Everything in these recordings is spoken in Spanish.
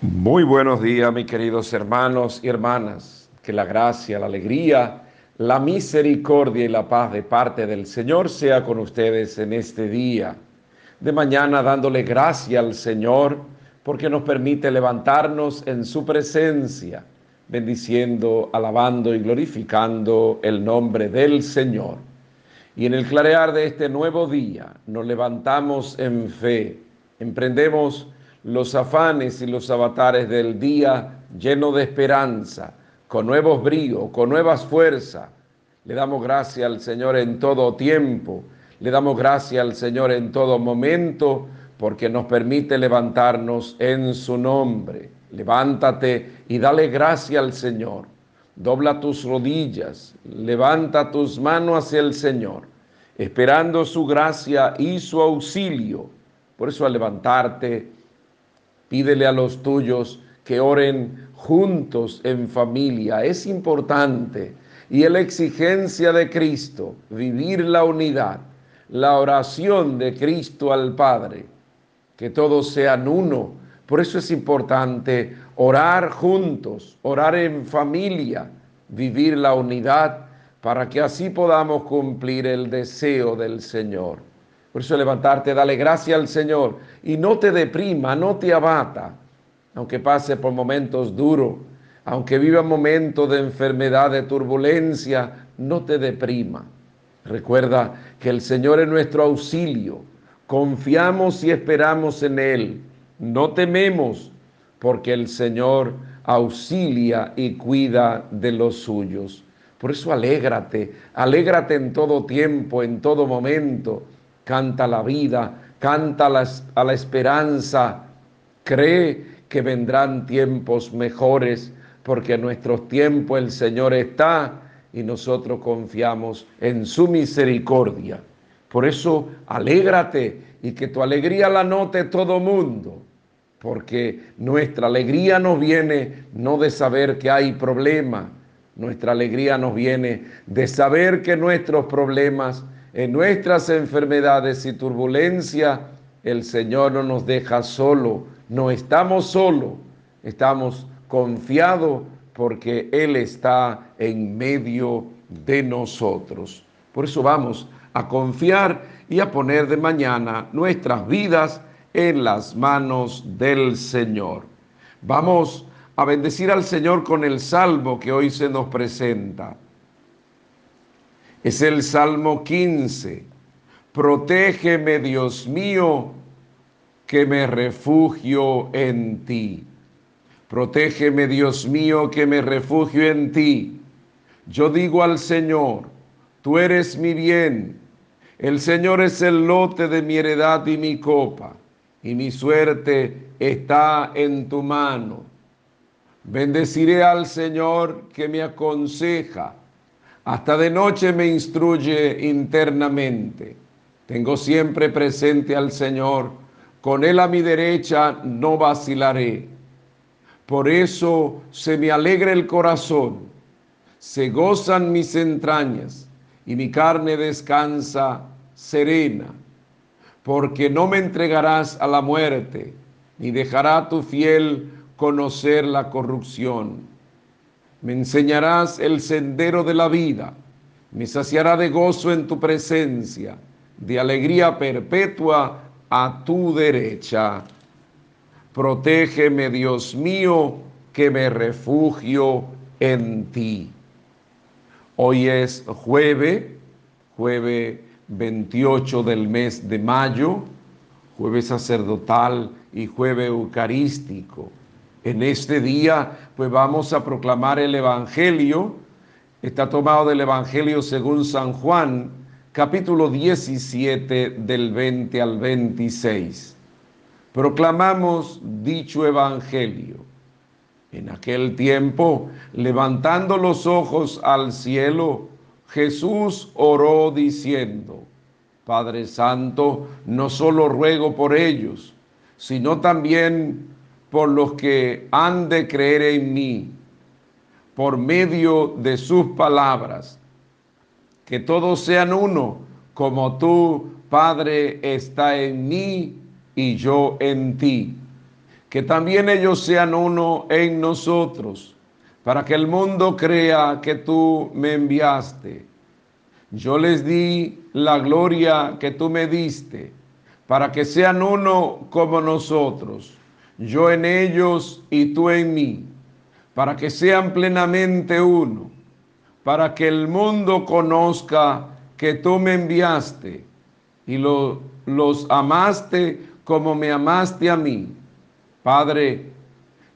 Muy buenos días, mis queridos hermanos y hermanas. Que la gracia, la alegría, la misericordia y la paz de parte del Señor sea con ustedes en este día. De mañana dándole gracia al Señor porque nos permite levantarnos en su presencia, bendiciendo, alabando y glorificando el nombre del Señor. Y en el clarear de este nuevo día nos levantamos en fe, emprendemos los afanes y los avatares del día lleno de esperanza, con nuevos bríos, con nuevas fuerzas. Le damos gracias al Señor en todo tiempo, le damos gracias al Señor en todo momento, porque nos permite levantarnos en su nombre. Levántate y dale gracia al Señor. Dobla tus rodillas, levanta tus manos hacia el Señor, esperando su gracia y su auxilio. Por eso al levantarte, Pídele a los tuyos que oren juntos en familia. Es importante. Y es la exigencia de Cristo, vivir la unidad, la oración de Cristo al Padre, que todos sean uno. Por eso es importante orar juntos, orar en familia, vivir la unidad, para que así podamos cumplir el deseo del Señor. Por eso levantarte, dale gracia al Señor y no te deprima, no te abata, aunque pase por momentos duros, aunque viva momentos de enfermedad, de turbulencia, no te deprima. Recuerda que el Señor es nuestro auxilio, confiamos y esperamos en Él, no tememos, porque el Señor auxilia y cuida de los suyos. Por eso alégrate, alégrate en todo tiempo, en todo momento canta la vida, canta a la esperanza, cree que vendrán tiempos mejores, porque en nuestros tiempos el Señor está y nosotros confiamos en su misericordia. Por eso, alégrate y que tu alegría la note todo mundo, porque nuestra alegría nos viene no de saber que hay problema, nuestra alegría nos viene de saber que nuestros problemas en nuestras enfermedades y turbulencia, el Señor no nos deja solo, no estamos solos, estamos confiados porque Él está en medio de nosotros. Por eso vamos a confiar y a poner de mañana nuestras vidas en las manos del Señor. Vamos a bendecir al Señor con el salmo que hoy se nos presenta. Es el Salmo 15. Protégeme, Dios mío, que me refugio en ti. Protégeme, Dios mío, que me refugio en ti. Yo digo al Señor, tú eres mi bien. El Señor es el lote de mi heredad y mi copa, y mi suerte está en tu mano. Bendeciré al Señor que me aconseja hasta de noche me instruye internamente. Tengo siempre presente al Señor. Con Él a mi derecha no vacilaré. Por eso se me alegra el corazón. Se gozan mis entrañas y mi carne descansa serena. Porque no me entregarás a la muerte, ni dejará tu fiel conocer la corrupción me enseñarás el sendero de la vida, me saciará de gozo en tu presencia, de alegría perpetua a tu derecha. Protégeme, Dios mío, que me refugio en ti. Hoy es jueves, jueves 28 del mes de mayo, jueves sacerdotal y jueves eucarístico. En este día, pues vamos a proclamar el Evangelio. Está tomado del Evangelio según San Juan, capítulo 17, del 20 al 26. Proclamamos dicho Evangelio. En aquel tiempo, levantando los ojos al cielo, Jesús oró diciendo, Padre Santo, no solo ruego por ellos, sino también por los que han de creer en mí, por medio de sus palabras, que todos sean uno, como tú, Padre, está en mí y yo en ti. que también ellos sean uno en nosotros, para que el mundo crea que tú me enviaste. Yo les di la gloria que tú me diste, para que sean uno como nosotros, yo en ellos y tú en mí, para que sean plenamente uno, para que el mundo conozca que tú me enviaste y los amaste como me amaste a mí. Padre,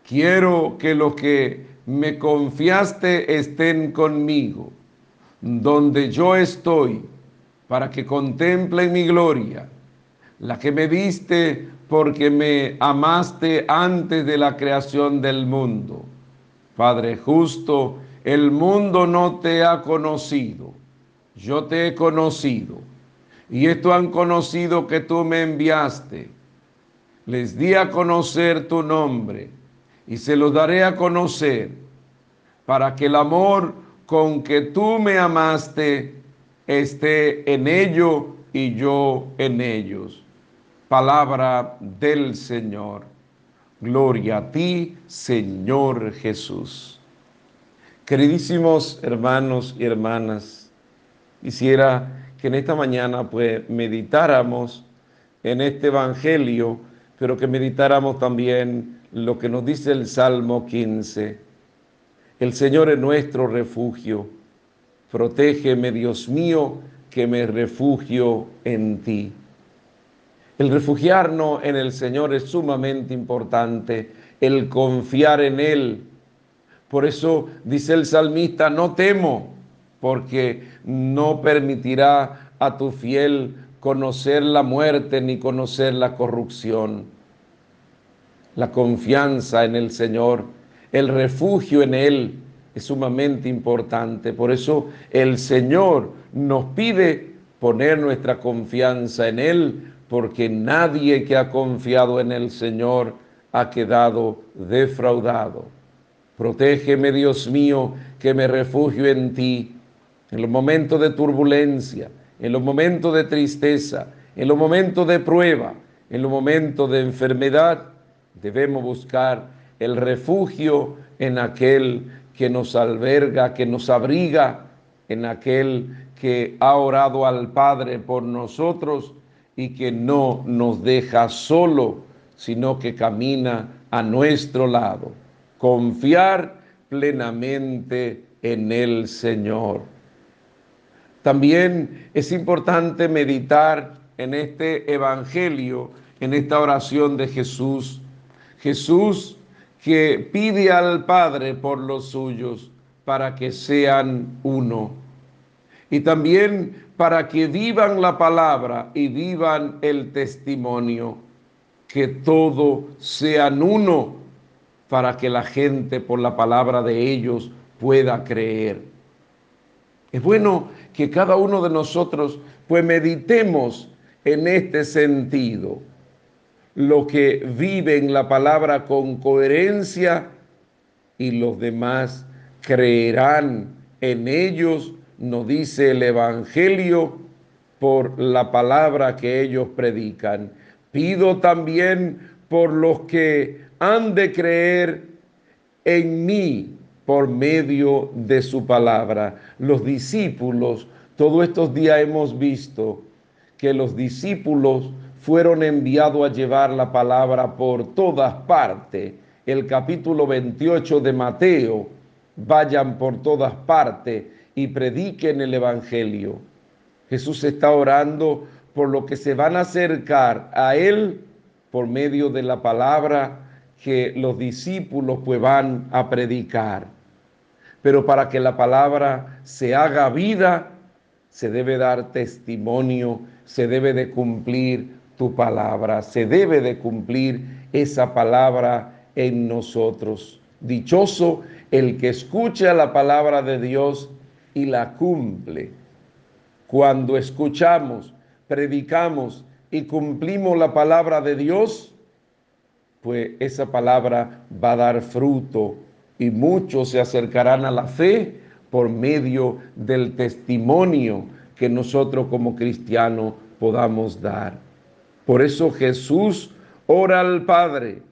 quiero que los que me confiaste estén conmigo, donde yo estoy, para que contemplen mi gloria, la que me diste porque me amaste antes de la creación del mundo. Padre justo, el mundo no te ha conocido, yo te he conocido, y esto han conocido que tú me enviaste les di a conocer tu nombre y se los daré a conocer para que el amor con que tú me amaste esté en ello y yo en ellos. Palabra del Señor. Gloria a ti, Señor Jesús. Queridísimos hermanos y hermanas, quisiera que en esta mañana pues meditáramos en este Evangelio pero que meditáramos también lo que nos dice el Salmo 15. El Señor es nuestro refugio. Protégeme, Dios mío, que me refugio en ti. El refugiarnos en el Señor es sumamente importante, el confiar en Él. Por eso dice el salmista, no temo, porque no permitirá a tu fiel conocer la muerte ni conocer la corrupción. La confianza en el Señor, el refugio en Él es sumamente importante. Por eso el Señor nos pide poner nuestra confianza en Él, porque nadie que ha confiado en el Señor ha quedado defraudado. Protégeme, Dios mío, que me refugio en ti en los momentos de turbulencia, en los momentos de tristeza, en los momentos de prueba, en los momentos de enfermedad, debemos buscar el refugio en aquel que nos alberga, que nos abriga, en aquel que ha orado al Padre por nosotros y que no nos deja solo, sino que camina a nuestro lado. Confiar plenamente en el Señor. También es importante meditar en este Evangelio, en esta oración de Jesús. Jesús que pide al Padre por los suyos para que sean uno. Y también para que vivan la palabra y vivan el testimonio, que todo sean uno para que la gente por la palabra de ellos pueda creer. Es bueno que cada uno de nosotros pues meditemos en este sentido. Lo que vive en la palabra con coherencia y los demás creerán en ellos, nos dice el Evangelio, por la palabra que ellos predican. Pido también por los que han de creer en mí por medio de su palabra. Los discípulos, todos estos días hemos visto que los discípulos fueron enviados a llevar la palabra por todas partes. El capítulo 28 de Mateo, vayan por todas partes y prediquen el Evangelio. Jesús está orando por lo que se van a acercar a Él por medio de la palabra que los discípulos pues van a predicar. Pero para que la palabra se haga vida, se debe dar testimonio, se debe de cumplir tu palabra, se debe de cumplir esa palabra en nosotros. Dichoso el que escucha la palabra de Dios y la cumple. Cuando escuchamos, predicamos y cumplimos la palabra de Dios, pues esa palabra va a dar fruto y muchos se acercarán a la fe por medio del testimonio que nosotros como cristianos podamos dar. Por eso Jesús ora al Padre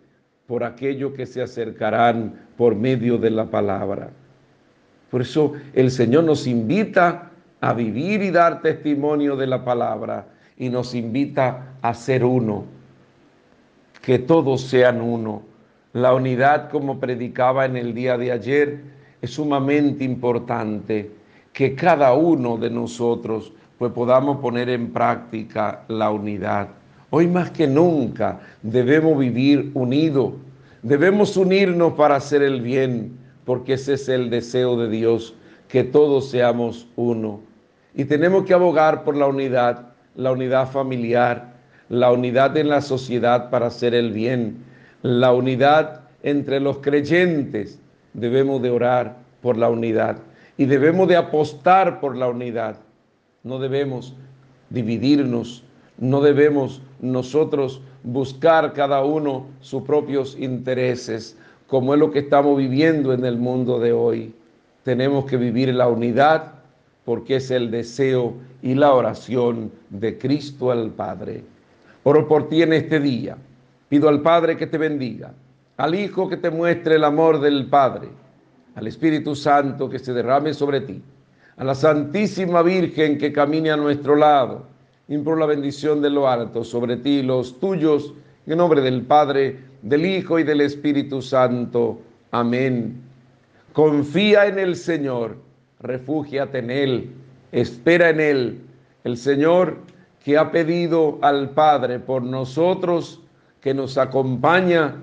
por aquellos que se acercarán por medio de la palabra. Por eso el Señor nos invita a vivir y dar testimonio de la palabra y nos invita a ser uno, que todos sean uno. La unidad, como predicaba en el día de ayer, es sumamente importante que cada uno de nosotros pues podamos poner en práctica la unidad. Hoy más que nunca debemos vivir unidos, debemos unirnos para hacer el bien, porque ese es el deseo de Dios, que todos seamos uno. Y tenemos que abogar por la unidad, la unidad familiar, la unidad en la sociedad para hacer el bien, la unidad entre los creyentes. Debemos de orar por la unidad y debemos de apostar por la unidad. No debemos dividirnos, no debemos nosotros buscar cada uno sus propios intereses, como es lo que estamos viviendo en el mundo de hoy. Tenemos que vivir la unidad porque es el deseo y la oración de Cristo al Padre. Oro por ti en este día. Pido al Padre que te bendiga, al Hijo que te muestre el amor del Padre, al Espíritu Santo que se derrame sobre ti, a la Santísima Virgen que camine a nuestro lado impro la bendición de lo alto sobre ti y los tuyos, en nombre del Padre, del Hijo y del Espíritu Santo. Amén. Confía en el Señor, refúgiate en Él, espera en Él. El Señor que ha pedido al Padre por nosotros, que nos acompaña,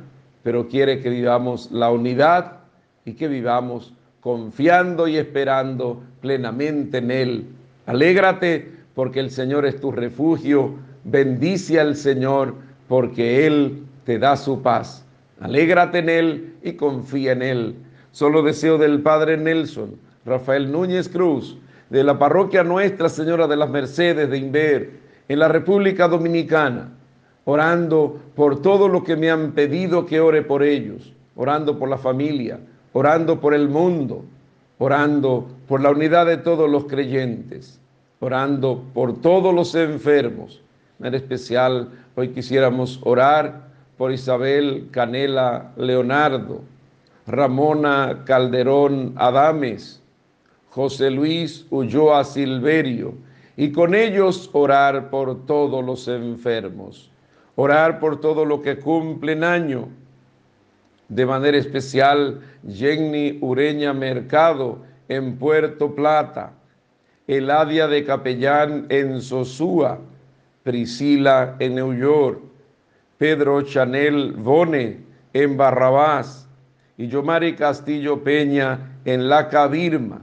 pero quiere que vivamos la unidad y que vivamos confiando y esperando plenamente en Él. Alégrate porque el Señor es tu refugio. Bendice al Señor, porque Él te da su paz. Alégrate en Él y confía en Él. Solo deseo del Padre Nelson, Rafael Núñez Cruz, de la parroquia Nuestra Señora de las Mercedes de Inver, en la República Dominicana, orando por todo lo que me han pedido que ore por ellos, orando por la familia, orando por el mundo, orando por la unidad de todos los creyentes orando por todos los enfermos. En especial, hoy quisiéramos orar por Isabel Canela Leonardo, Ramona Calderón Adames, José Luis Ulloa Silverio, y con ellos orar por todos los enfermos, orar por todo lo que cumplen año. De manera especial, Jenny Ureña Mercado en Puerto Plata, Eladia de Capellán en Sosúa, Priscila en New York, Pedro Chanel Bone en Barrabás y Yomari Castillo Peña en La Cabirma.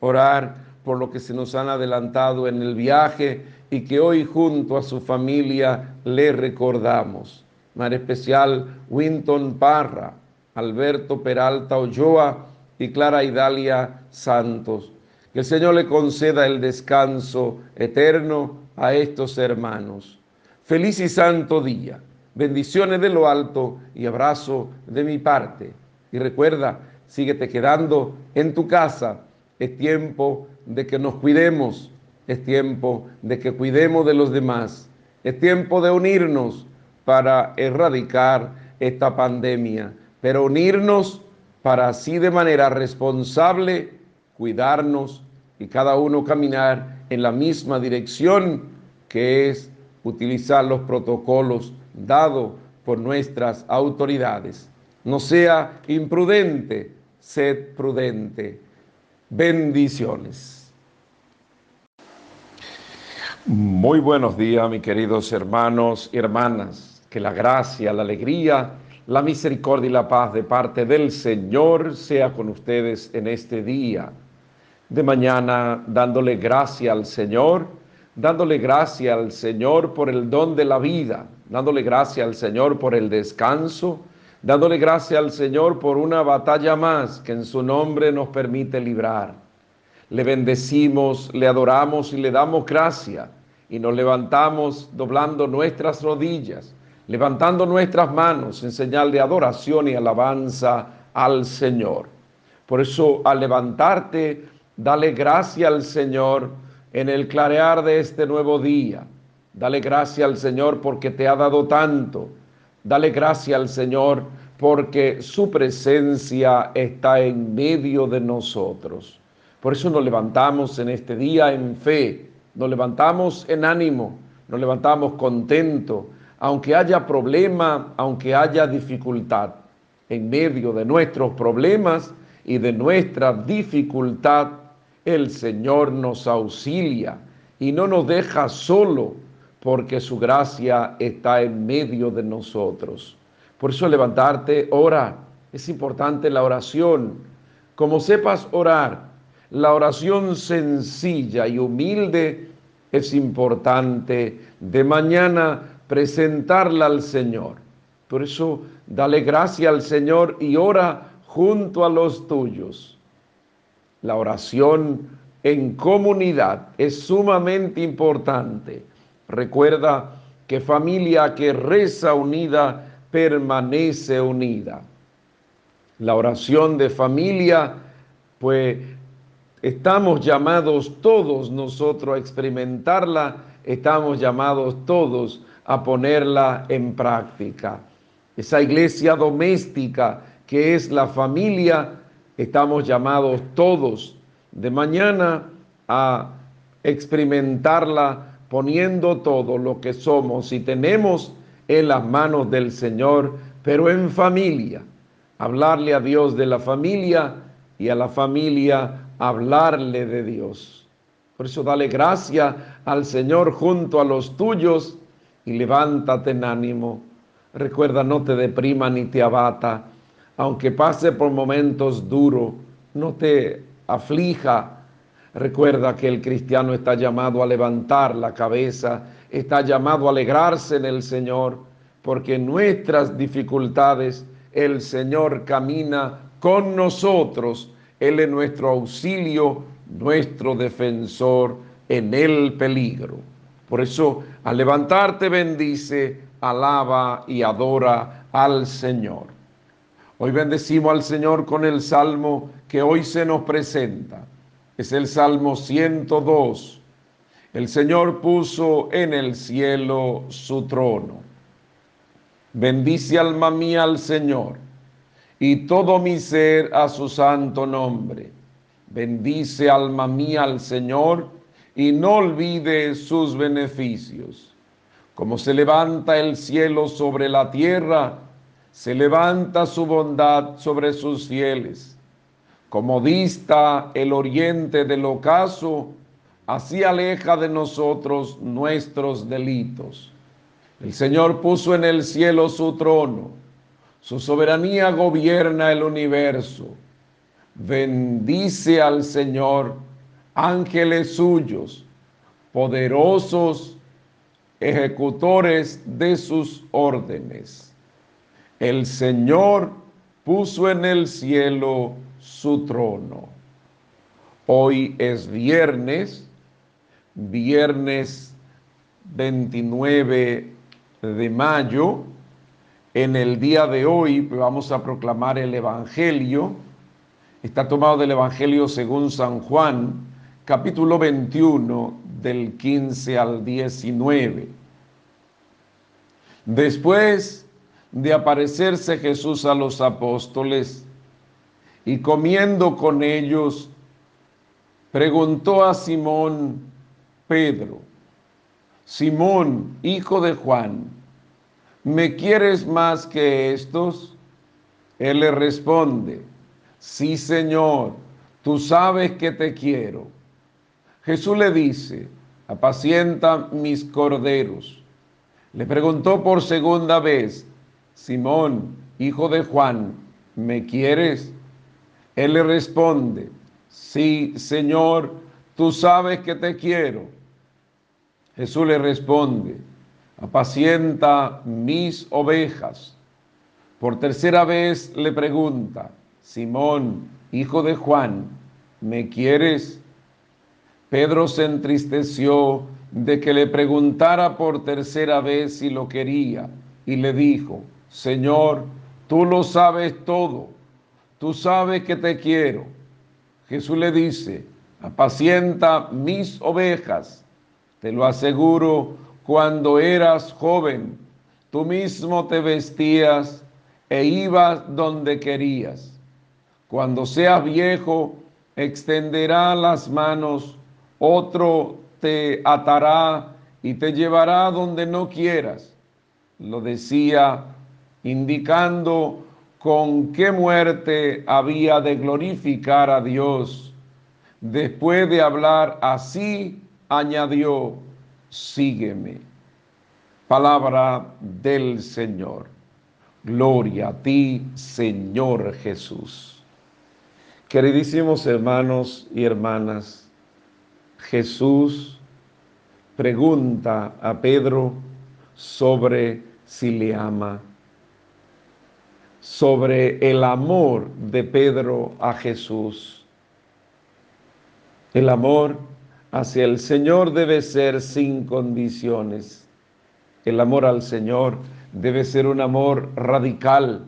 Orar por lo que se nos han adelantado en el viaje y que hoy junto a su familia le recordamos. Mar especial Winton Parra, Alberto Peralta Ochoa y Clara Idalia Santos. Que el Señor le conceda el descanso eterno a estos hermanos. Feliz y santo día. Bendiciones de lo alto y abrazo de mi parte. Y recuerda, síguete quedando en tu casa. Es tiempo de que nos cuidemos. Es tiempo de que cuidemos de los demás. Es tiempo de unirnos para erradicar esta pandemia. Pero unirnos para así de manera responsable cuidarnos y cada uno caminar en la misma dirección que es utilizar los protocolos dados por nuestras autoridades. No sea imprudente, sed prudente. Bendiciones. Muy buenos días, mis queridos hermanos y hermanas. Que la gracia, la alegría, la misericordia y la paz de parte del Señor sea con ustedes en este día de mañana dándole gracia al Señor, dándole gracia al Señor por el don de la vida, dándole gracia al Señor por el descanso, dándole gracia al Señor por una batalla más que en su nombre nos permite librar. Le bendecimos, le adoramos y le damos gracia y nos levantamos doblando nuestras rodillas, levantando nuestras manos en señal de adoración y alabanza al Señor. Por eso al levantarte, Dale gracia al Señor en el clarear de este nuevo día. Dale gracia al Señor porque te ha dado tanto. Dale gracia al Señor porque su presencia está en medio de nosotros. Por eso nos levantamos en este día en fe, nos levantamos en ánimo, nos levantamos contento, aunque haya problema, aunque haya dificultad. En medio de nuestros problemas y de nuestra dificultad, el Señor nos auxilia y no nos deja solo porque su gracia está en medio de nosotros. Por eso levantarte, ora. Es importante la oración. Como sepas orar, la oración sencilla y humilde es importante de mañana presentarla al Señor. Por eso dale gracia al Señor y ora junto a los tuyos. La oración en comunidad es sumamente importante. Recuerda que familia que reza unida permanece unida. La oración de familia, pues estamos llamados todos nosotros a experimentarla, estamos llamados todos a ponerla en práctica. Esa iglesia doméstica que es la familia, estamos llamados todos de mañana a experimentarla poniendo todo lo que somos y tenemos en las manos del Señor, pero en familia. Hablarle a Dios de la familia y a la familia hablarle de Dios. Por eso dale gracia al Señor junto a los tuyos y levántate en ánimo. Recuerda, no te deprima ni te abata, aunque pase por momentos duros, no te aflija. Recuerda que el cristiano está llamado a levantar la cabeza está llamado a alegrarse en el Señor, porque en nuestras dificultades el Señor camina con nosotros. Él es nuestro auxilio, nuestro defensor en el peligro. Por eso, al levantarte, bendice, alaba y adora al Señor. Hoy bendecimos al Señor con el salmo que hoy se nos presenta. Es el Salmo 102 el Señor puso en el cielo su trono. Bendice alma mía al Señor y todo mi ser a su santo nombre. Bendice alma mía al Señor y no olvide sus beneficios. Como se levanta el cielo sobre la tierra, se levanta su bondad sobre sus fieles. Como dista el oriente del ocaso, así aleja de nosotros nuestros delitos. El Señor puso en el cielo su trono, su soberanía gobierna el universo. Bendice al Señor, ángeles suyos, poderosos ejecutores de sus órdenes. El Señor puso en el cielo su trono. Hoy es viernes viernes 29 de mayo. En el día de hoy vamos a proclamar el Evangelio. Está tomado del Evangelio según San Juan, capítulo 21, del 15 al 19. Después de aparecerse Jesús a los apóstoles y comiendo con ellos, preguntó a Simón, Pedro, Simón, hijo de Juan, ¿me quieres más que estos? Él le responde, sí Señor, tú sabes que te quiero. Jesús le dice, apacienta mis corderos. Le preguntó por segunda vez, Simón, hijo de Juan, ¿me quieres? Él le responde, sí Señor, tú sabes que te quiero. Jesús le responde, apacienta mis ovejas. Por tercera vez le pregunta, Simón, hijo de Juan, ¿me quieres? Pedro se entristeció de que le preguntara por tercera vez si lo quería y le dijo, Señor, tú lo sabes todo, tú sabes que te quiero. Jesús le dice, apacienta mis ovejas. Te lo aseguro, cuando eras joven, tú mismo te vestías e ibas donde querías. Cuando seas viejo, extenderá las manos, otro te atará y te llevará donde no quieras. Lo decía indicando con qué muerte había de glorificar a Dios. Después de hablar así, añadió, sígueme. Palabra del Señor. Gloria a ti, Señor Jesús. Queridísimos hermanos y hermanas, Jesús pregunta a Pedro sobre si le ama, sobre el amor de Pedro a Jesús. El amor hacia el Señor debe ser sin condiciones. El amor al Señor debe ser un amor radical,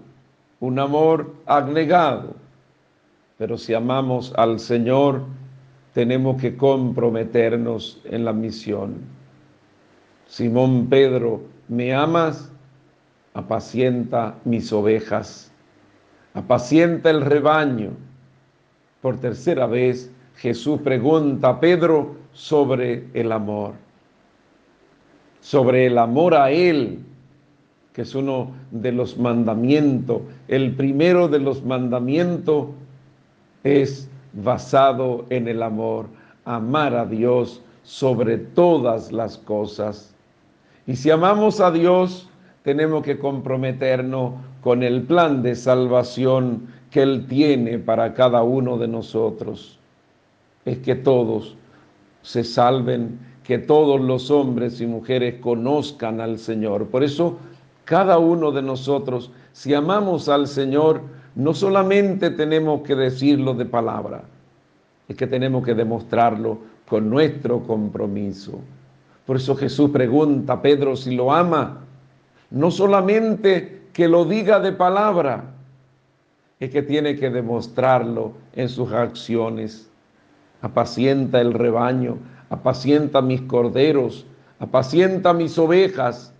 un amor abnegado. Pero si amamos al Señor, tenemos que comprometernos en la misión. Simón Pedro, ¿me amas? Apacienta mis ovejas, apacienta el rebaño. Por tercera vez, Jesús pregunta a Pedro sobre el amor, sobre el amor a Él, que es uno de los mandamientos. El primero de los mandamientos es basado en el amor, amar a Dios sobre todas las cosas. Y si amamos a Dios, tenemos que comprometernos con el plan de salvación que Él tiene para cada uno de nosotros. Es que todos se salven, que todos los hombres y mujeres conozcan al Señor. Por eso, cada uno de nosotros, si amamos al Señor, no solamente tenemos que decirlo de palabra, es que tenemos que demostrarlo con nuestro compromiso. Por eso Jesús pregunta a Pedro si lo ama, no solamente que lo diga de palabra, es que tiene que demostrarlo en sus acciones. Apacienta el rebaño, apacienta mis corderos, apacienta mis ovejas.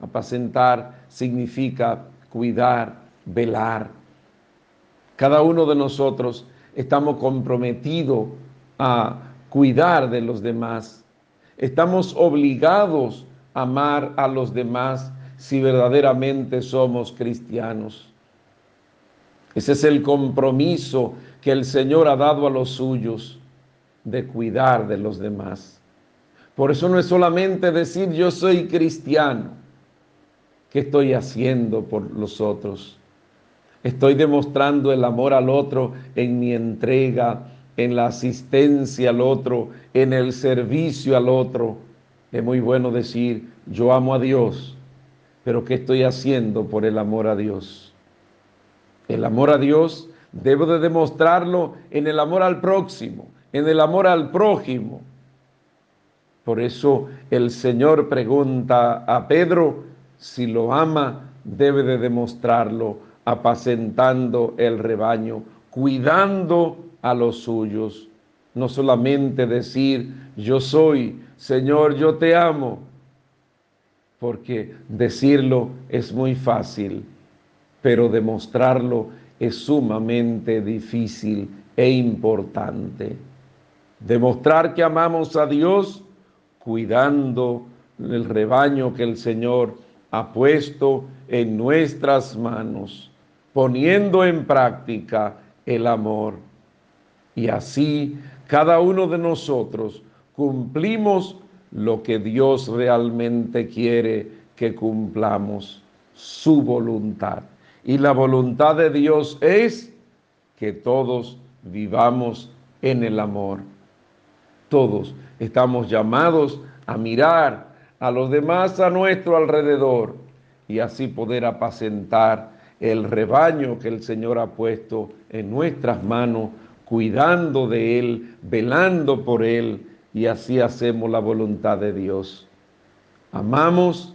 Apacentar significa cuidar, velar. Cada uno de nosotros estamos comprometidos a cuidar de los demás. Estamos obligados a amar a los demás si verdaderamente somos cristianos. Ese es el compromiso que el Señor ha dado a los suyos de cuidar de los demás. Por eso no es solamente decir yo soy cristiano. ¿Qué estoy haciendo por los otros? Estoy demostrando el amor al otro en mi entrega, en la asistencia al otro, en el servicio al otro. Es muy bueno decir, yo amo a Dios, pero ¿qué estoy haciendo por el amor a Dios? El amor a Dios debo de demostrarlo en el amor al próximo, en el amor al prójimo. Por eso el Señor pregunta a Pedro si lo ama, debe de demostrarlo apacentando el rebaño, cuidando a los suyos. No solamente decir, yo soy, Señor, yo te amo, porque decirlo es muy fácil, pero demostrarlo es sumamente difícil e importante. Demostrar que amamos a Dios cuidando el rebaño que el Señor ha puesto en nuestras manos poniendo en práctica el amor. Y así cada uno de nosotros cumplimos lo que Dios realmente quiere que cumplamos, su voluntad. Y la voluntad de Dios es que todos vivamos en el amor. Todos estamos llamados a mirar a los demás a nuestro alrededor y así poder apacentar el rebaño que el Señor ha puesto en nuestras manos, cuidando de Él, velando por Él, y así hacemos la voluntad de Dios. Amamos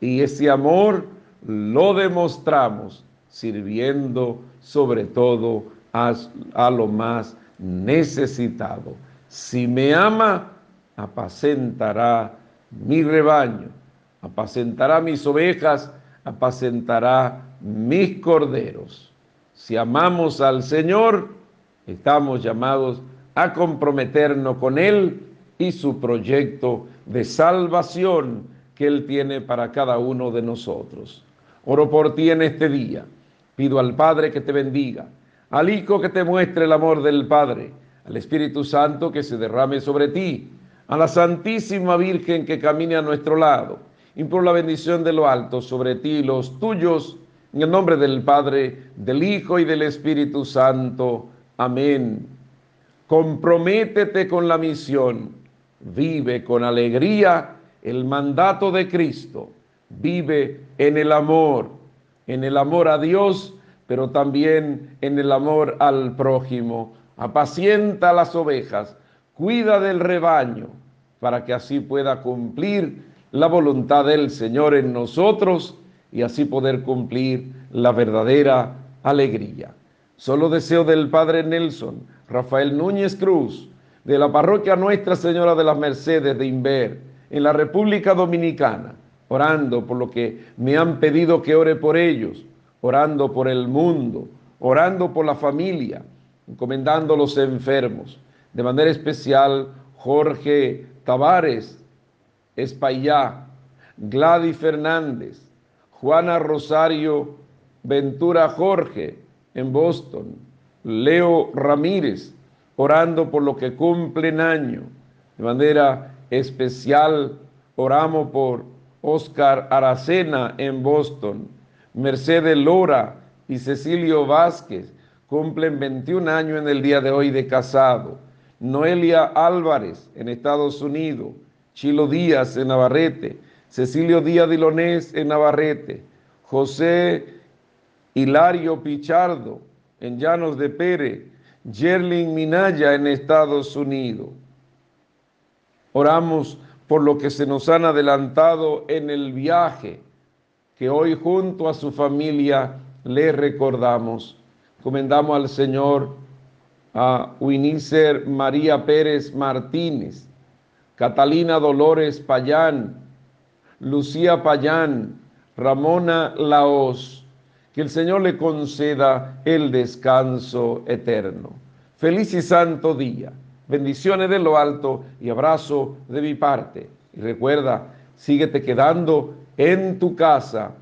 y ese amor lo demostramos sirviendo sobre todo a, lo más necesitado. Si me ama, apacentará mi rebaño, apacentará mis ovejas apacentará mis corderos. Si amamos al Señor, estamos llamados a comprometernos con Él y su proyecto de salvación que Él tiene para cada uno de nosotros. Oro por ti en este día. Pido al Padre que te bendiga, al Hijo que te muestre el amor del Padre, al Espíritu Santo que se derrame sobre ti, a la Santísima Virgen que camine a nuestro lado. Imploro la bendición de lo alto sobre ti y los tuyos, en el nombre del Padre, del Hijo y del Espíritu Santo. Amén. Comprométete con la misión, vive con alegría el mandato de Cristo, vive en el amor, en el amor a Dios, pero también en el amor al prójimo. Apacienta las ovejas, cuida del rebaño, para que así pueda cumplir la voluntad del Señor en nosotros y así poder cumplir la verdadera alegría. Solo deseo del Padre Nelson, Rafael Núñez Cruz, de la parroquia Nuestra Señora de las Mercedes de Inver, en la República Dominicana, orando por lo que me han pedido que ore por ellos, orando por el mundo, orando por la familia, encomendando los enfermos. De manera especial, Jorge Tavares Espaillá, Gladys Fernández, Juana Rosario Ventura Jorge en Boston, Leo Ramírez, orando por lo que cumplen año. De manera especial oramos por Oscar Aracena en Boston, Mercedes Lora y Cecilio Vázquez cumplen 21 años en el día de hoy de casado. Noelia Álvarez en Estados Unidos, Chilo Díaz en Navarrete, Cecilio Díaz Dilonés en Navarrete, José Hilario Pichardo en Llanos de Pérez, Jerlin Minaya en Estados Unidos. Oramos por lo que se nos han adelantado en el viaje, que hoy junto a su familia le recordamos. Comendamos al Señor a Winicer María Pérez Martínez, Catalina Dolores Payán, Lucía Payán, Ramona Laos, que el Señor le conceda el descanso eterno. Feliz y santo día. Bendiciones de lo alto y abrazo de mi parte. Y recuerda, síguete quedando en tu casa,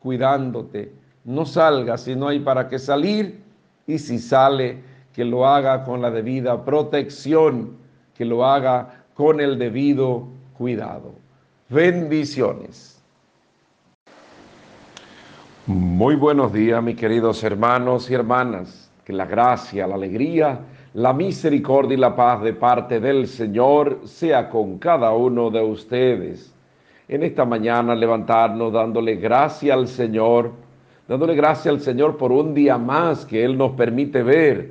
cuidándote. No salga si no hay para qué salir y si sale, que lo haga con la debida protección, que lo haga con el debido cuidado. Bendiciones. Muy buenos días, mis queridos hermanos y hermanas. Que la gracia, la alegría, la misericordia y la paz de parte del Señor sea con cada uno de ustedes. En esta mañana levantarnos dándole gracias al Señor, dándole gracias al Señor por un día más que Él nos permite ver,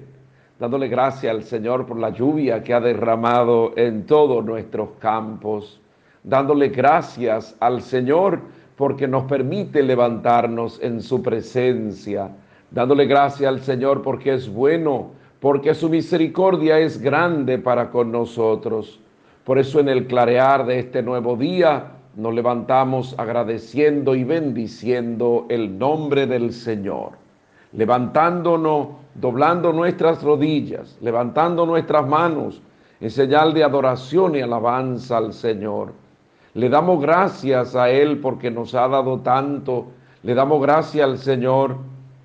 dándole gracias al Señor por la lluvia que ha derramado en todos nuestros campos, dándole gracias al Señor porque nos permite levantarnos en su presencia, dándole gracias al Señor porque es bueno porque su misericordia es grande para con nosotros. Por eso en el clarear de este nuevo día nos levantamos agradeciendo y bendiciendo el nombre del Señor, levantándonos, doblando nuestras rodillas, levantando nuestras manos en señal de adoración y alabanza al Señor. Le damos gracias a Él porque nos ha dado tanto. Le damos gracias al Señor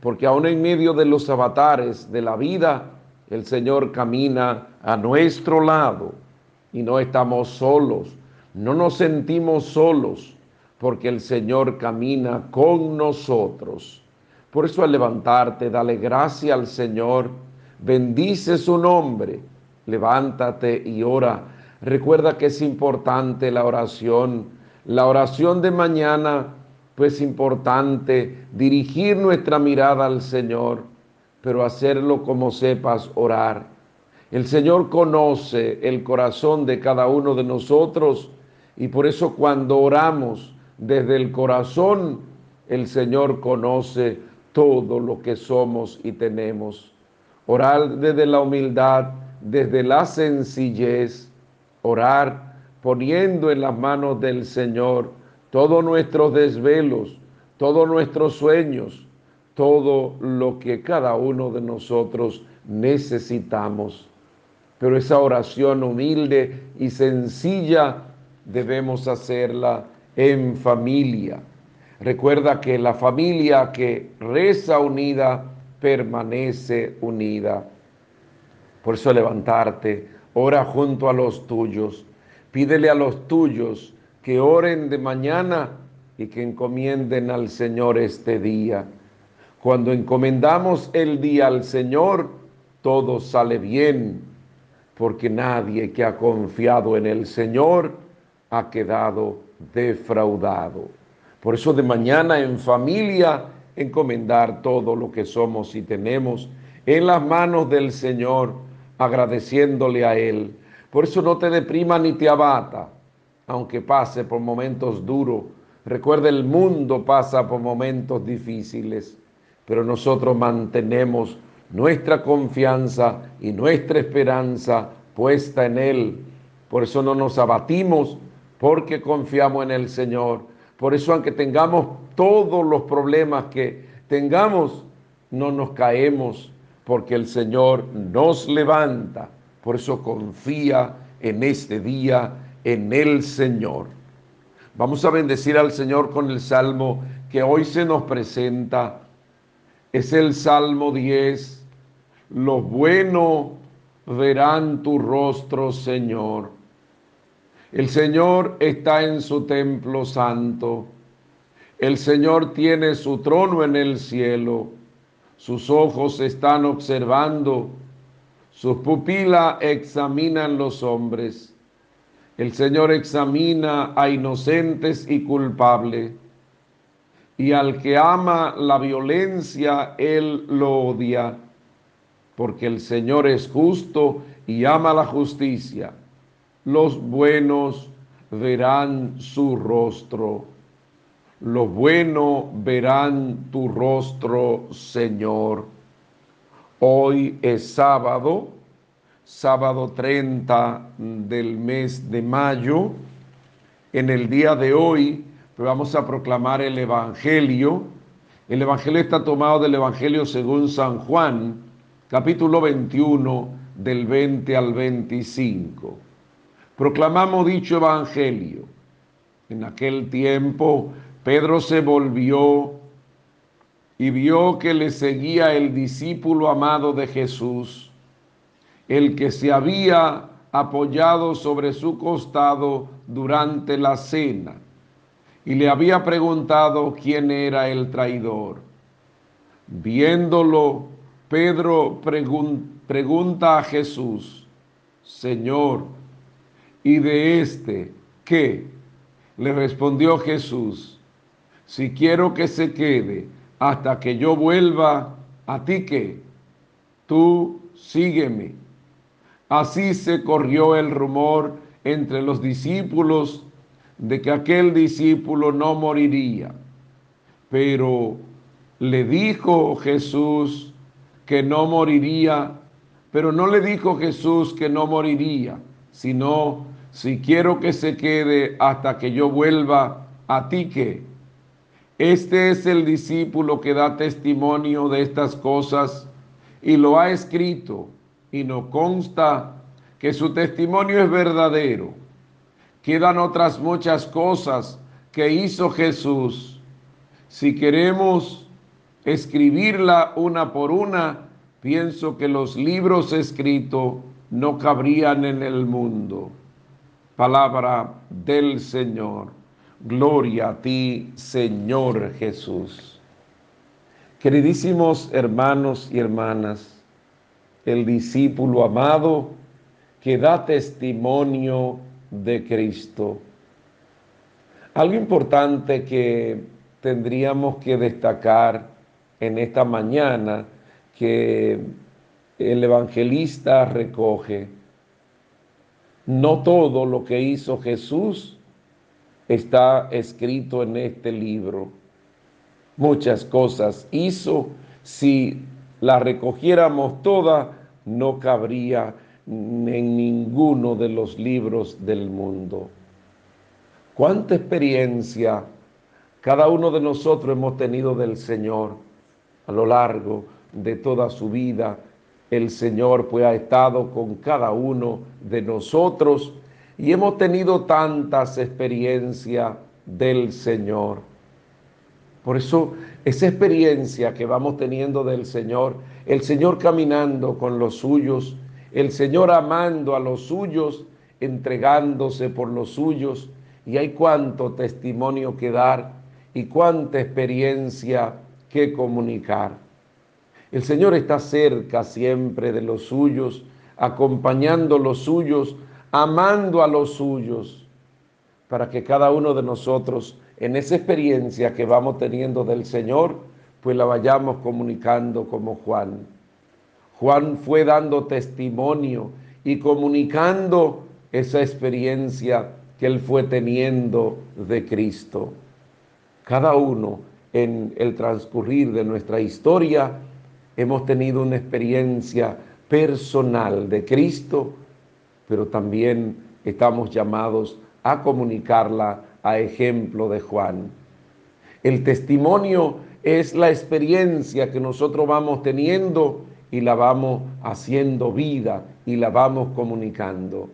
porque aún en medio de los avatares de la vida, el Señor camina a nuestro lado y no estamos solos, no nos sentimos solos, porque el Señor camina con nosotros. Por eso al levantarte, dale gracia al Señor, bendice su nombre, levántate y ora. Recuerda que es importante la oración, la oración de mañana, pues importante dirigir nuestra mirada al Señor pero hacerlo como sepas orar. El Señor conoce el corazón de cada uno de nosotros y por eso cuando oramos desde el corazón, el Señor conoce todo lo que somos y tenemos. Orar desde la humildad, desde la sencillez, orar poniendo en las manos del Señor todos nuestros desvelos, todos nuestros sueños, todo lo que cada uno de nosotros necesitamos. Pero esa oración humilde y sencilla debemos hacerla en familia. Recuerda que la familia que reza unida permanece unida. Por eso levantarte, ora junto a los tuyos, pídele a los tuyos que oren de mañana y que encomienden al Señor este día. Cuando encomendamos el día al Señor, todo sale bien, porque nadie que ha confiado en el Señor ha quedado defraudado. Por eso de mañana en familia encomendar todo lo que somos y tenemos en las manos del Señor, agradeciéndole a Él. Por eso no te deprima ni te abata, aunque pase por momentos duros. Recuerda, el mundo pasa por momentos difíciles, pero nosotros mantenemos nuestra confianza y nuestra esperanza puesta en Él. Por eso no nos abatimos, porque confiamos en el Señor por eso aunque tengamos todos los problemas que tengamos, no nos caemos porque el Señor nos levanta. Por eso confía en este día en el Señor. Vamos a bendecir al Señor con el salmo que hoy se nos presenta. Es el Salmo 10. Los buenos verán tu rostro, Señor. El Señor está en su templo santo. El Señor tiene su trono en el cielo. Sus ojos están observando. Sus pupilas examinan los hombres. El Señor examina a inocentes y culpables. Y al que ama la violencia, Él lo odia. Porque el Señor es justo y ama la justicia los buenos verán su rostro. Los buenos verán tu rostro, Señor. Hoy es sábado, sábado 30 del mes de mayo. En el día de hoy vamos a proclamar el Evangelio. El Evangelio está tomado del Evangelio según San Juan, capítulo 21, del 20 al 25 proclamamos dicho evangelio. En aquel tiempo Pedro se volvió y vio que le seguía el discípulo amado de Jesús, el que se había apoyado sobre su costado durante la cena, y le había preguntado quién era el traidor. Viéndolo, Pedro pregunta a Jesús, Señor, y de este, ¿qué? Le respondió Jesús, si quiero que se quede hasta que yo vuelva, a ti qué, tú sígueme. Así se corrió el rumor entre los discípulos de que aquel discípulo no moriría. Pero le dijo Jesús que no moriría, pero no le dijo Jesús que no moriría, sino si quiero que se quede hasta que yo vuelva, a ti que. Este es el discípulo que da testimonio de estas cosas y lo ha escrito y no consta que su testimonio es verdadero. Quedan otras muchas cosas que hizo Jesús. Si queremos escribirla una por una, pienso que los libros escritos no cabrían en el mundo. Palabra del Señor. Gloria a ti, Señor Jesús. Queridísimos hermanos y hermanas, el discípulo amado que da testimonio de Cristo. Algo importante que tendríamos que destacar en esta mañana que el evangelista recoge no todo lo que hizo Jesús está escrito en este libro. Muchas cosas hizo. Si las recogiéramos todas, no cabría en ninguno de los libros del mundo. ¿Cuánta experiencia cada uno de nosotros hemos tenido del Señor a lo largo de toda su vida. El Señor pues ha estado con cada uno de nosotros y hemos tenido tantas experiencias del Señor. Por eso esa experiencia que vamos teniendo del Señor, el Señor caminando con los suyos, el Señor amando a los suyos, entregándose por los suyos, y hay cuánto testimonio que dar y cuánta experiencia que comunicar. El Señor está cerca siempre de los suyos, acompañando los suyos, amando a los suyos, para que cada uno de nosotros en esa experiencia que vamos teniendo del Señor, pues la vayamos comunicando como Juan. Juan fue dando testimonio y comunicando esa experiencia que él fue teniendo de Cristo. Cada uno en el transcurrir de nuestra historia hemos tenido una experiencia personal de Cristo, pero también estamos llamados a comunicarla a ejemplo de Juan. El testimonio es la experiencia que nosotros vamos teniendo y la vamos haciendo vida y la vamos comunicando.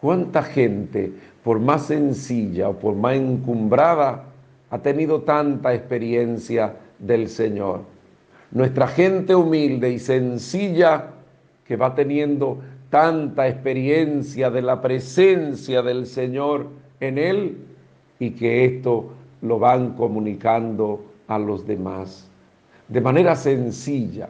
¿Cuánta gente, por más sencilla o por más encumbrada, ha tenido tanta experiencia del Señor? Nuestra gente humilde y sencilla que va teniendo tanta experiencia de la presencia del Señor en él, y que esto lo van comunicando a los demás. De manera sencilla,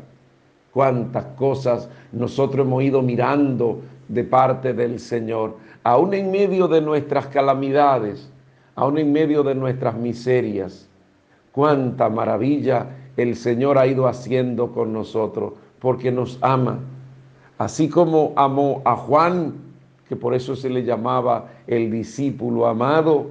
cuántas cosas nosotros hemos ido mirando de parte del Señor, aún en medio de nuestras calamidades, aún en medio de nuestras miserias. Cuánta maravilla el Señor ha ido haciendo con nosotros, porque nos ama. Así como amó a Juan, que por eso se le llamaba el discípulo amado,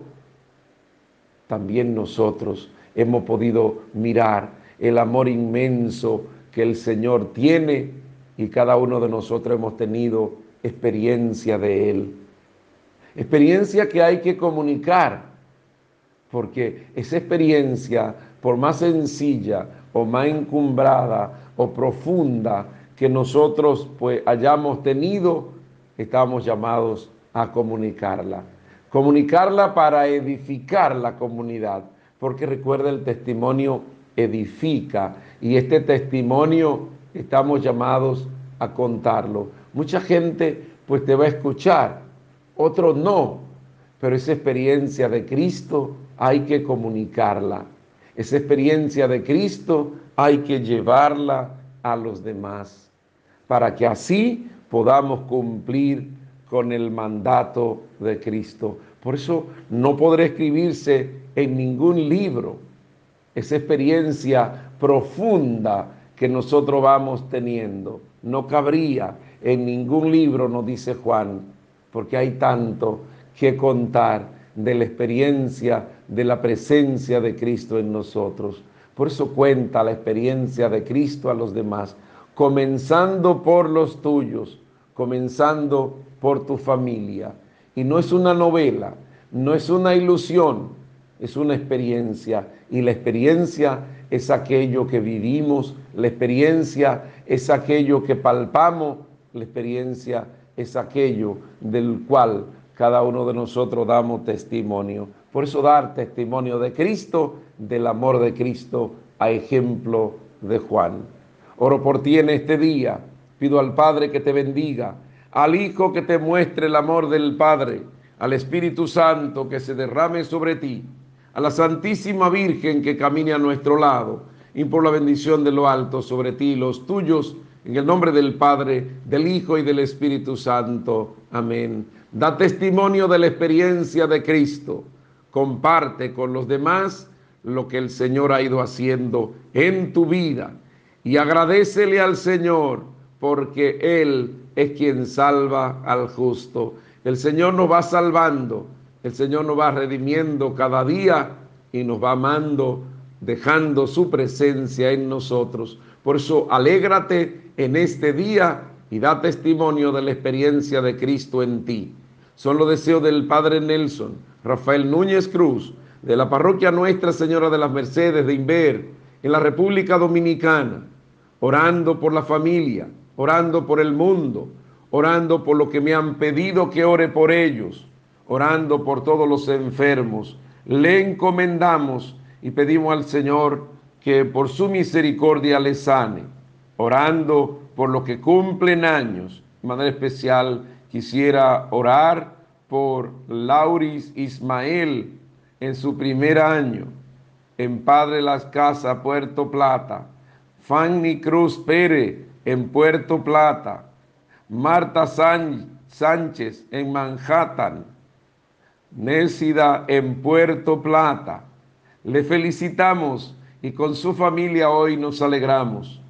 también nosotros hemos podido mirar el amor inmenso que el Señor tiene y cada uno de nosotros hemos tenido experiencia de Él. Experiencia que hay que comunicar, porque esa experiencia, por más sencilla o más encumbrada o profunda que nosotros pues hayamos tenido, estamos llamados a comunicarla comunicarla para edificar la comunidad, porque recuerda el testimonio edifica y este testimonio estamos llamados a contarlo. Mucha gente pues te va a escuchar, otros no, pero esa experiencia de Cristo hay que comunicarla. Esa experiencia de Cristo hay que llevarla a los demás para que así podamos cumplir con el mandato de Cristo. Por eso no podrá escribirse en ningún libro esa experiencia profunda que nosotros vamos teniendo. No cabría en ningún libro, nos dice Juan, porque hay tanto que contar de la experiencia de la presencia de Cristo en nosotros. Por eso cuenta la experiencia de Cristo a los demás, comenzando por los tuyos, comenzando por tu familia. Y no es una novela, no es una ilusión, es una experiencia. Y la experiencia es aquello que vivimos, la experiencia es aquello que palpamos, la experiencia es aquello del cual cada uno de nosotros damos testimonio. Por eso dar testimonio de Cristo, del amor de Cristo, a ejemplo de Juan. Oro por ti en este día. Pido al Padre que te bendiga al Hijo que te muestre el amor del Padre, al Espíritu Santo que se derrame sobre ti, a la Santísima Virgen que camine a nuestro lado, y por la bendición de lo alto sobre ti los tuyos, en el nombre del Padre, del Hijo y del Espíritu Santo. Amén. Da testimonio de la experiencia de Cristo. Comparte con los demás lo que el Señor ha ido haciendo en tu vida y agradecele al Señor porque Él es quien salva al justo. El Señor nos va salvando, el Señor nos va redimiendo cada día y nos va amando, dejando su presencia en nosotros. Por eso, alégrate en este día y da testimonio de la experiencia de Cristo en ti. Son los deseos del Padre Nelson, Rafael Núñez Cruz, de la parroquia Nuestra Señora de las Mercedes de Inver, en la República Dominicana, orando por la familia, orando por el mundo, orando por lo que me han pedido que ore por ellos, orando por todos los enfermos. Le encomendamos y pedimos al Señor que por su misericordia le sane, orando por lo que cumplen años. De manera especial quisiera orar por Lauris Ismael en su primer año en Padre Las Casas, Puerto Plata. Fanny Cruz Pérez en Puerto Plata. Marta Sánchez en Manhattan. Nésida en Puerto Plata. Le felicitamos y con su familia hoy nos alegramos.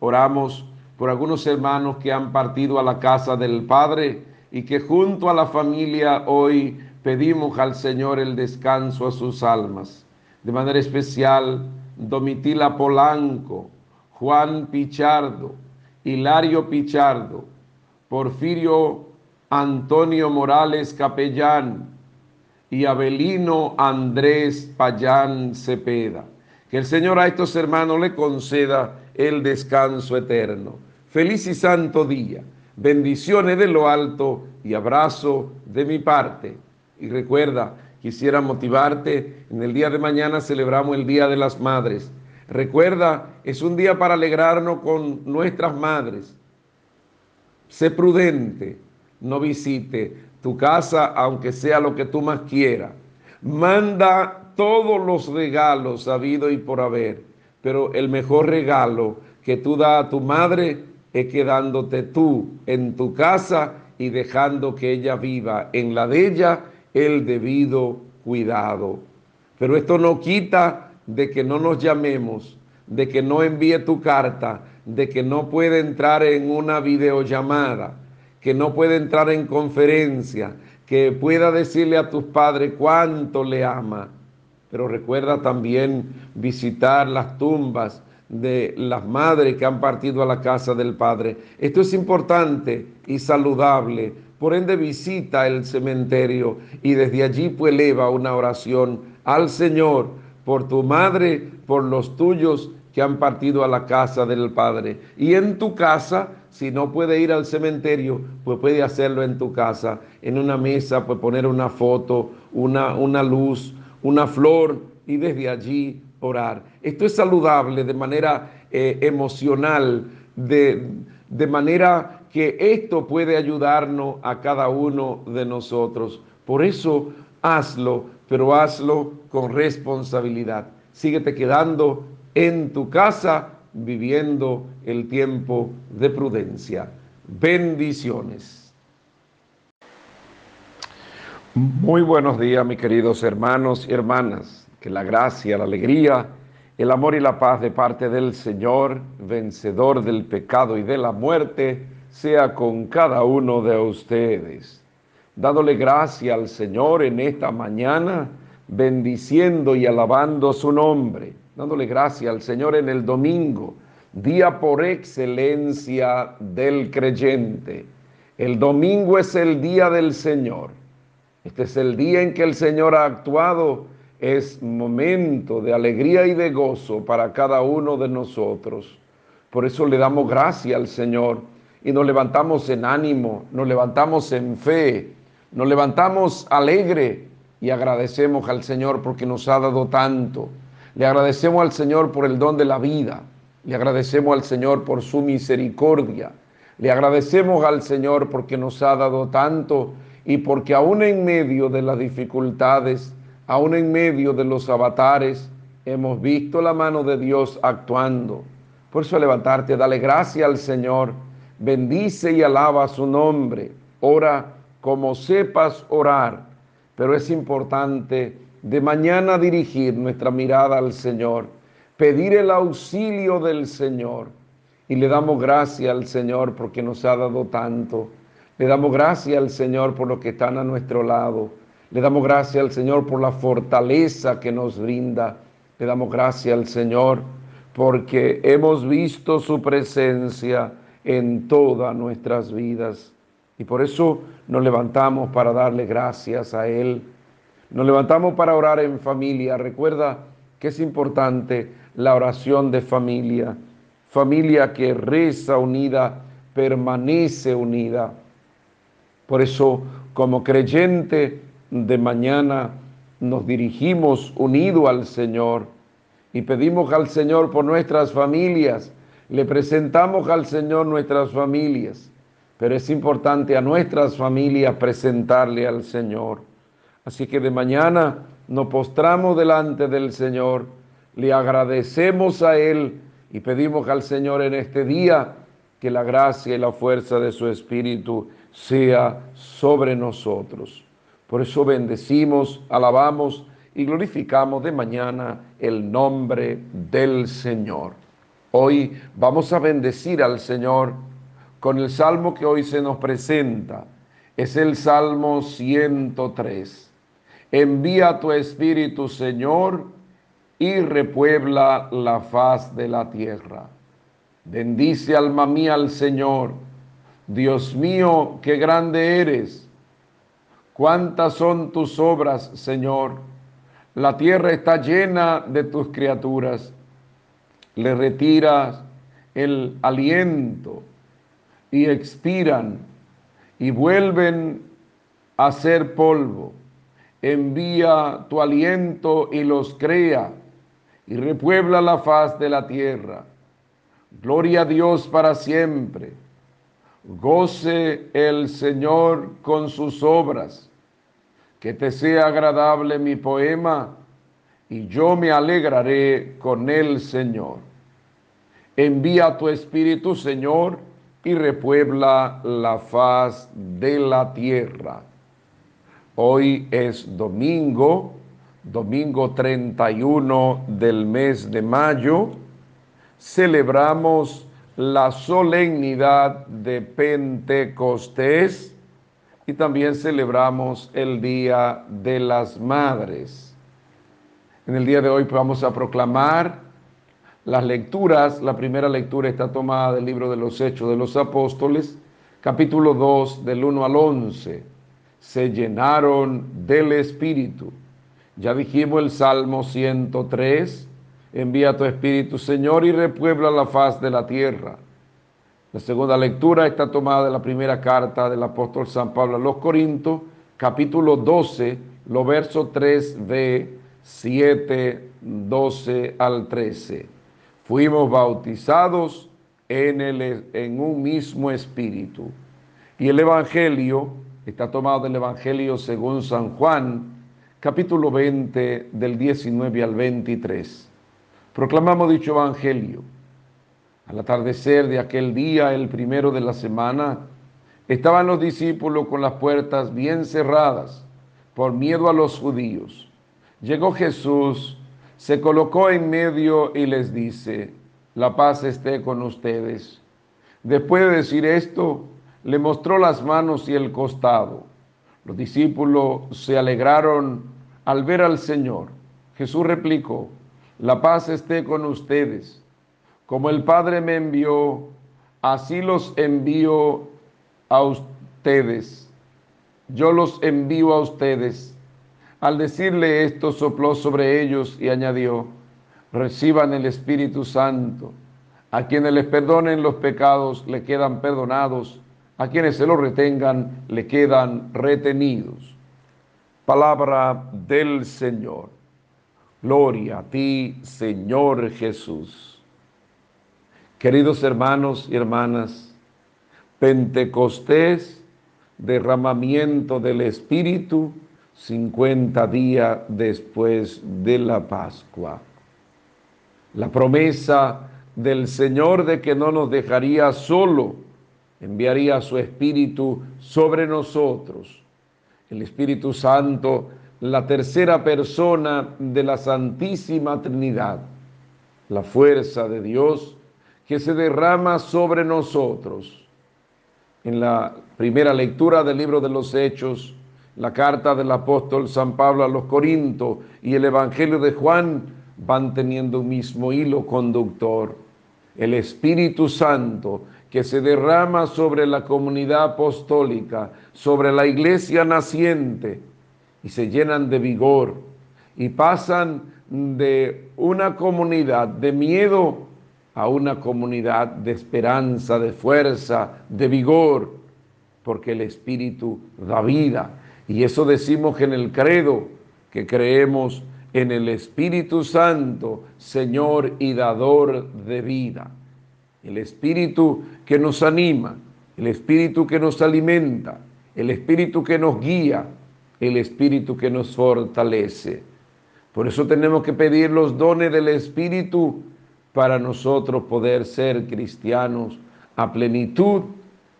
Oramos por algunos hermanos que han partido a la casa del Padre y que junto a la familia hoy pedimos al Señor el descanso a sus almas. De manera especial, Domitila Polanco, Juan Pichardo, Hilario Pichardo, Porfirio Antonio Morales Capellán y Abelino Andrés Payán Cepeda. Que el Señor a estos hermanos le conceda el descanso eterno. Feliz y santo día. Bendiciones de lo alto y abrazo de mi parte. Y recuerda, quisiera motivarte, en el día de mañana celebramos el Día de las Madres. Recuerda, es un día para alegrarnos con nuestras madres. Sé prudente, no visite tu casa aunque sea lo que tú más quieras. Manda todos los regalos habido y por haber, pero el mejor regalo que tú das a tu madre es quedándote tú en tu casa y dejando que ella viva en la de ella el debido cuidado. Pero esto no quita de que no nos llamemos, de que no envíe tu carta, de que no puede entrar en una videollamada, que no puede entrar en conferencia, que pueda decirle a tus padres cuánto le ama. Pero recuerda también visitar las tumbas, de las madres que han partido a la casa del Padre. Esto es importante y saludable. Por ende visita el cementerio y desde allí pues eleva una oración al Señor por tu madre, por los tuyos que han partido a la casa del Padre. Y en tu casa, si no puede ir al cementerio, pues puede hacerlo en tu casa, en una mesa, pues poner una foto, una, una luz, una flor y desde allí orar. Esto es saludable de manera eh, emocional, de, de manera que esto puede ayudarnos a cada uno de nosotros. Por eso hazlo, pero hazlo con responsabilidad. Síguete quedando en tu casa viviendo el tiempo de prudencia. Bendiciones. Muy buenos días, mis queridos hermanos y hermanas que la gracia, la alegría, el amor y la paz de parte del Señor, vencedor del pecado y de la muerte, sea con cada uno de ustedes. Dándole gracia al Señor en esta mañana, bendiciendo y alabando su nombre. Dándole gracia al Señor en el domingo, día por excelencia del creyente. El domingo es el día del Señor. Este es el día en que el Señor ha actuado es momento de alegría y de gozo para cada uno de nosotros. Por eso le damos gracia al Señor y nos levantamos en ánimo, nos levantamos en fe, nos levantamos alegre y agradecemos al Señor porque nos ha dado tanto. Le agradecemos al Señor por el don de la vida, le agradecemos al Señor por su misericordia, le agradecemos al Señor porque nos ha dado tanto y porque aún en medio de las dificultades, aún en medio de los avatares, hemos visto la mano de Dios actuando. Por eso levantarte, dale gracia al Señor, bendice y alaba su nombre, ora como sepas orar, pero es importante de mañana dirigir nuestra mirada al Señor, pedir el auxilio del Señor y le damos gracia al Señor porque nos ha dado tanto. Le damos gracia al Señor por los que están a nuestro lado. Le damos gracias al Señor por la fortaleza que nos brinda. Le damos gracias al Señor porque hemos visto su presencia en todas nuestras vidas. Y por eso nos levantamos para darle gracias a Él. Nos levantamos para orar en familia. Recuerda que es importante la oración de familia. Familia que reza unida, permanece unida. Por eso, como creyente de mañana, nos dirigimos unido al Señor y pedimos al Señor por nuestras familias. Le presentamos al Señor nuestras familias, pero es importante a nuestras familias presentarle al Señor. Así que de mañana nos postramos delante del Señor, le agradecemos a Él y pedimos al Señor en este día que la gracia y la fuerza de su Espíritu sea sobre nosotros. Por eso bendecimos, alabamos y glorificamos de mañana el nombre del Señor. Hoy vamos a bendecir al Señor con el salmo que hoy se nos presenta. Es el Salmo 103. Envía tu Espíritu, Señor, y repuebla la faz de la tierra. Bendice alma mía al Señor. Dios mío, qué grande eres. Cuántas son tus obras, Señor. La tierra está llena de tus criaturas. Le retiras el aliento y expiran y vuelven a ser polvo. Envía tu aliento y los crea y repuebla la faz de la tierra. Gloria a Dios para siempre. Goce el Señor con sus obras. Que te sea agradable mi poema y yo me alegraré con el Señor. Envía tu Espíritu, Señor, y repuebla la faz de la tierra. Hoy es domingo domingo 31 del mes de mayo, celebramos la solemnidad de Pentecostés y también celebramos el Día de las Madres. En el día de hoy vamos a proclamar las lecturas. La primera lectura está tomada del libro de los Hechos de los Apóstoles, capítulo 2, del 1 al 11. Se llenaron del Espíritu. Ya dijimos el Salmo 103, envía tu Espíritu Señor y repuebla la faz de la tierra. La segunda lectura está tomada de la primera carta del apóstol San Pablo a los Corintios, capítulo 12, los versos 3b, 7, 12 al 13. Fuimos bautizados en, el, en un mismo espíritu. Y el Evangelio está tomado del Evangelio según San Juan, capítulo 20 del 19 al 23. Proclamamos dicho evangelio. Al atardecer de aquel día, el primero de la semana, estaban los discípulos con las puertas bien cerradas por miedo a los judíos. Llegó Jesús, se colocó en medio y les dice, la paz esté con ustedes. Después de decir esto, le mostró las manos y el costado. Los discípulos se alegraron al ver al Señor. Jesús replicó, la paz esté con ustedes. Como el Padre me envió, así los envío a ustedes. Yo los envío a ustedes. Al decirle esto, sopló sobre ellos y añadió, reciban el Espíritu Santo. A quienes les perdonen los pecados, le quedan perdonados a quienes se lo retengan le quedan retenidos. Palabra del Señor. Gloria a ti, Señor Jesús. Queridos hermanos y hermanas, Pentecostés, derramamiento del Espíritu, 50 días después de la Pascua. La promesa del Señor de que no nos dejaría solo enviaría su Espíritu sobre nosotros. El Espíritu Santo, la tercera persona de la Santísima Trinidad, la fuerza de Dios que se derrama sobre nosotros. En la primera lectura del libro de los Hechos, la carta del apóstol San Pablo a los Corintios y el Evangelio de Juan van teniendo un mismo hilo conductor. El Espíritu Santo que se derrama sobre la comunidad apostólica, sobre la iglesia naciente y se llenan de vigor y pasan de una comunidad de miedo a una comunidad de esperanza, de fuerza, de vigor, porque el Espíritu da vida. Y eso decimos en el credo, que creemos en el Espíritu Santo, Señor y dador de vida. El Espíritu que nos anima, el Espíritu que nos alimenta, el Espíritu que nos guía, el Espíritu que nos fortalece. Por eso tenemos que pedir los dones del Espíritu para nosotros poder ser cristianos a plenitud,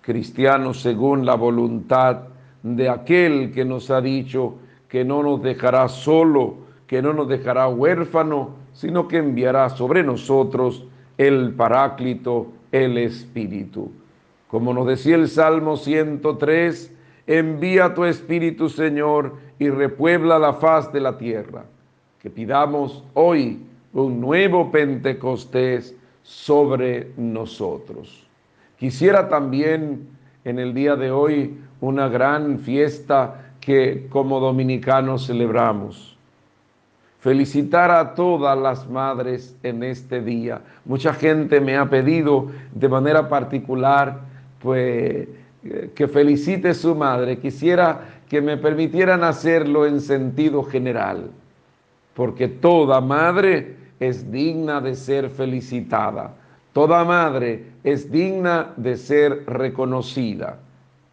cristianos según la voluntad de aquel que nos ha dicho que no nos dejará solo, que no nos dejará huérfano, sino que enviará sobre nosotros el Paráclito, el Espíritu. Como nos decía el Salmo 103, envía tu Espíritu, Señor, y repuebla la faz de la tierra. Que pidamos hoy un nuevo Pentecostés sobre nosotros. Quisiera también en el día de hoy una gran fiesta que como dominicanos celebramos felicitar a todas las madres en este día. Mucha gente me ha pedido de manera particular, pues, que felicite a su madre. Quisiera que me permitieran hacerlo en sentido general, porque toda madre es digna de ser felicitada. Toda madre es digna de ser reconocida.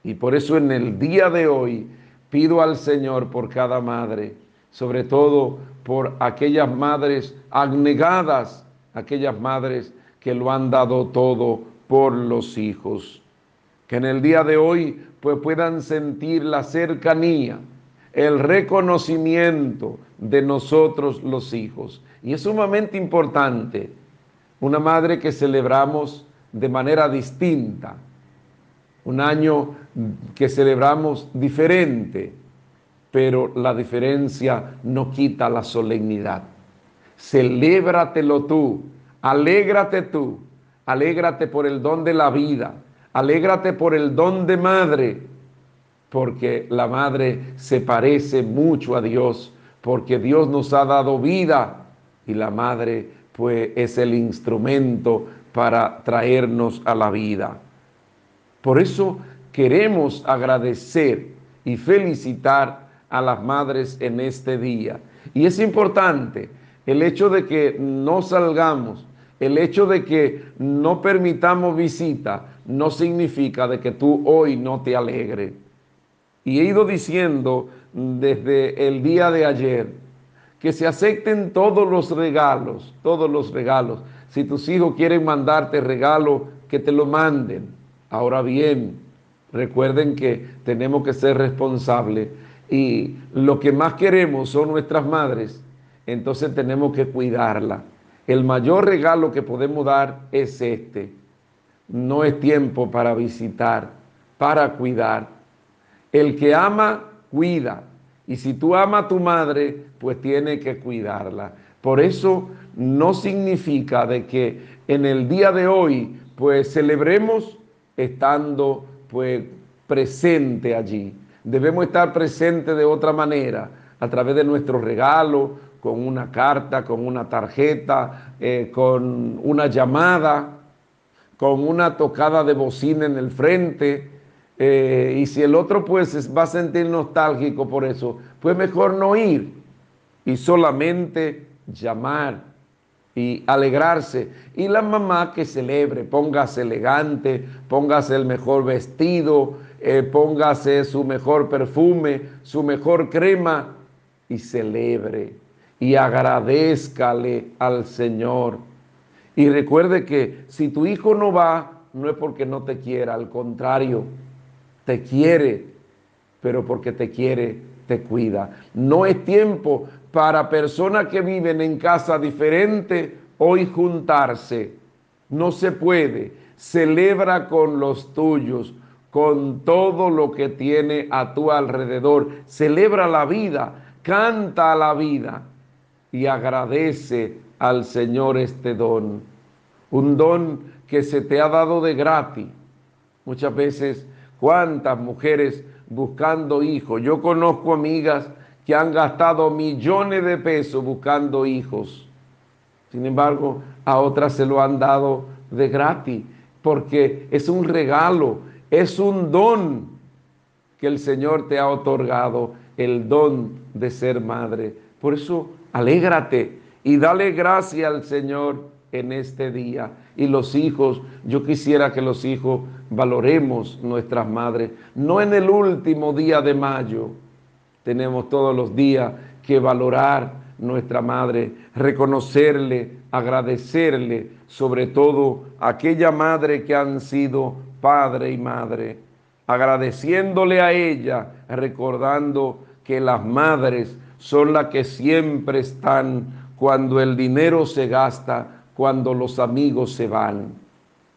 Y por eso en el día de hoy pido al Señor por cada madre, sobre todo por aquellas madres abnegadas, aquellas madres que lo han dado todo por los hijos. Que en el día de hoy pues puedan sentir la cercanía, el reconocimiento de nosotros los hijos. Y es sumamente importante una madre que celebramos de manera distinta, un año que celebramos diferente pero la diferencia no quita la solemnidad. Celébratelo tú, alégrate tú, alégrate por el don de la vida, alégrate por el don de madre, porque la madre se parece mucho a Dios, porque Dios nos ha dado vida y la madre pues es el instrumento para traernos a la vida. Por eso queremos agradecer y felicitar a las madres en este día. Y es importante el hecho de que no salgamos, el hecho de que no permitamos visita, no significa de que tú hoy no te alegres. Y he ido diciendo desde el día de ayer que se acepten todos los regalos, todos los regalos. Si tus hijos quieren mandarte regalo, que te lo manden. Ahora bien, recuerden que tenemos que ser responsables y lo que más queremos son nuestras madres, entonces tenemos que cuidarla. El mayor regalo que podemos dar es este. No es tiempo para visitar, para cuidar. El que ama, cuida. Y si tú amas a tu madre, pues tiene que cuidarla. Por eso no significa de que en el día de hoy, pues celebremos estando presente allí debemos estar presentes de otra manera, a través de nuestro regalo, con una carta, con una tarjeta, eh, con una llamada, con una tocada de bocina en el frente. Eh, y si el otro pues va a sentir nostálgico por eso, pues mejor no ir y solamente llamar y alegrarse. Y la mamá que celebre, póngase elegante, póngase el mejor vestido, eh, póngase su mejor perfume, su mejor crema y celebre y agradezcale al Señor. Y recuerde que si tu hijo no va, no es porque no te quiera, al contrario, te quiere, pero porque te quiere, te cuida. No es tiempo para personas que viven en casa diferente hoy juntarse. No se puede. Celebra con los tuyos con todo lo que tiene a tu alrededor. Celebra la vida, canta la vida y agradece al Señor este don. Un don que se te ha dado de gratis. Muchas veces, cuántas mujeres buscando hijos. Yo conozco amigas que han gastado millones de pesos buscando hijos. Sin embargo, a otras se lo han dado de gratis, porque es un regalo, es un don que el Señor te ha otorgado, el don de ser madre. Por eso, alégrate y dale gracias al Señor en este día. Y los hijos, yo quisiera que los hijos valoremos nuestras madres, no en el último día de mayo, tenemos todos los días que valorar nuestra madre, reconocerle, agradecerle, sobre todo aquella madre que han sido padre y madre, agradeciéndole a ella, recordando que las madres son las que siempre están cuando el dinero se gasta, cuando los amigos se van.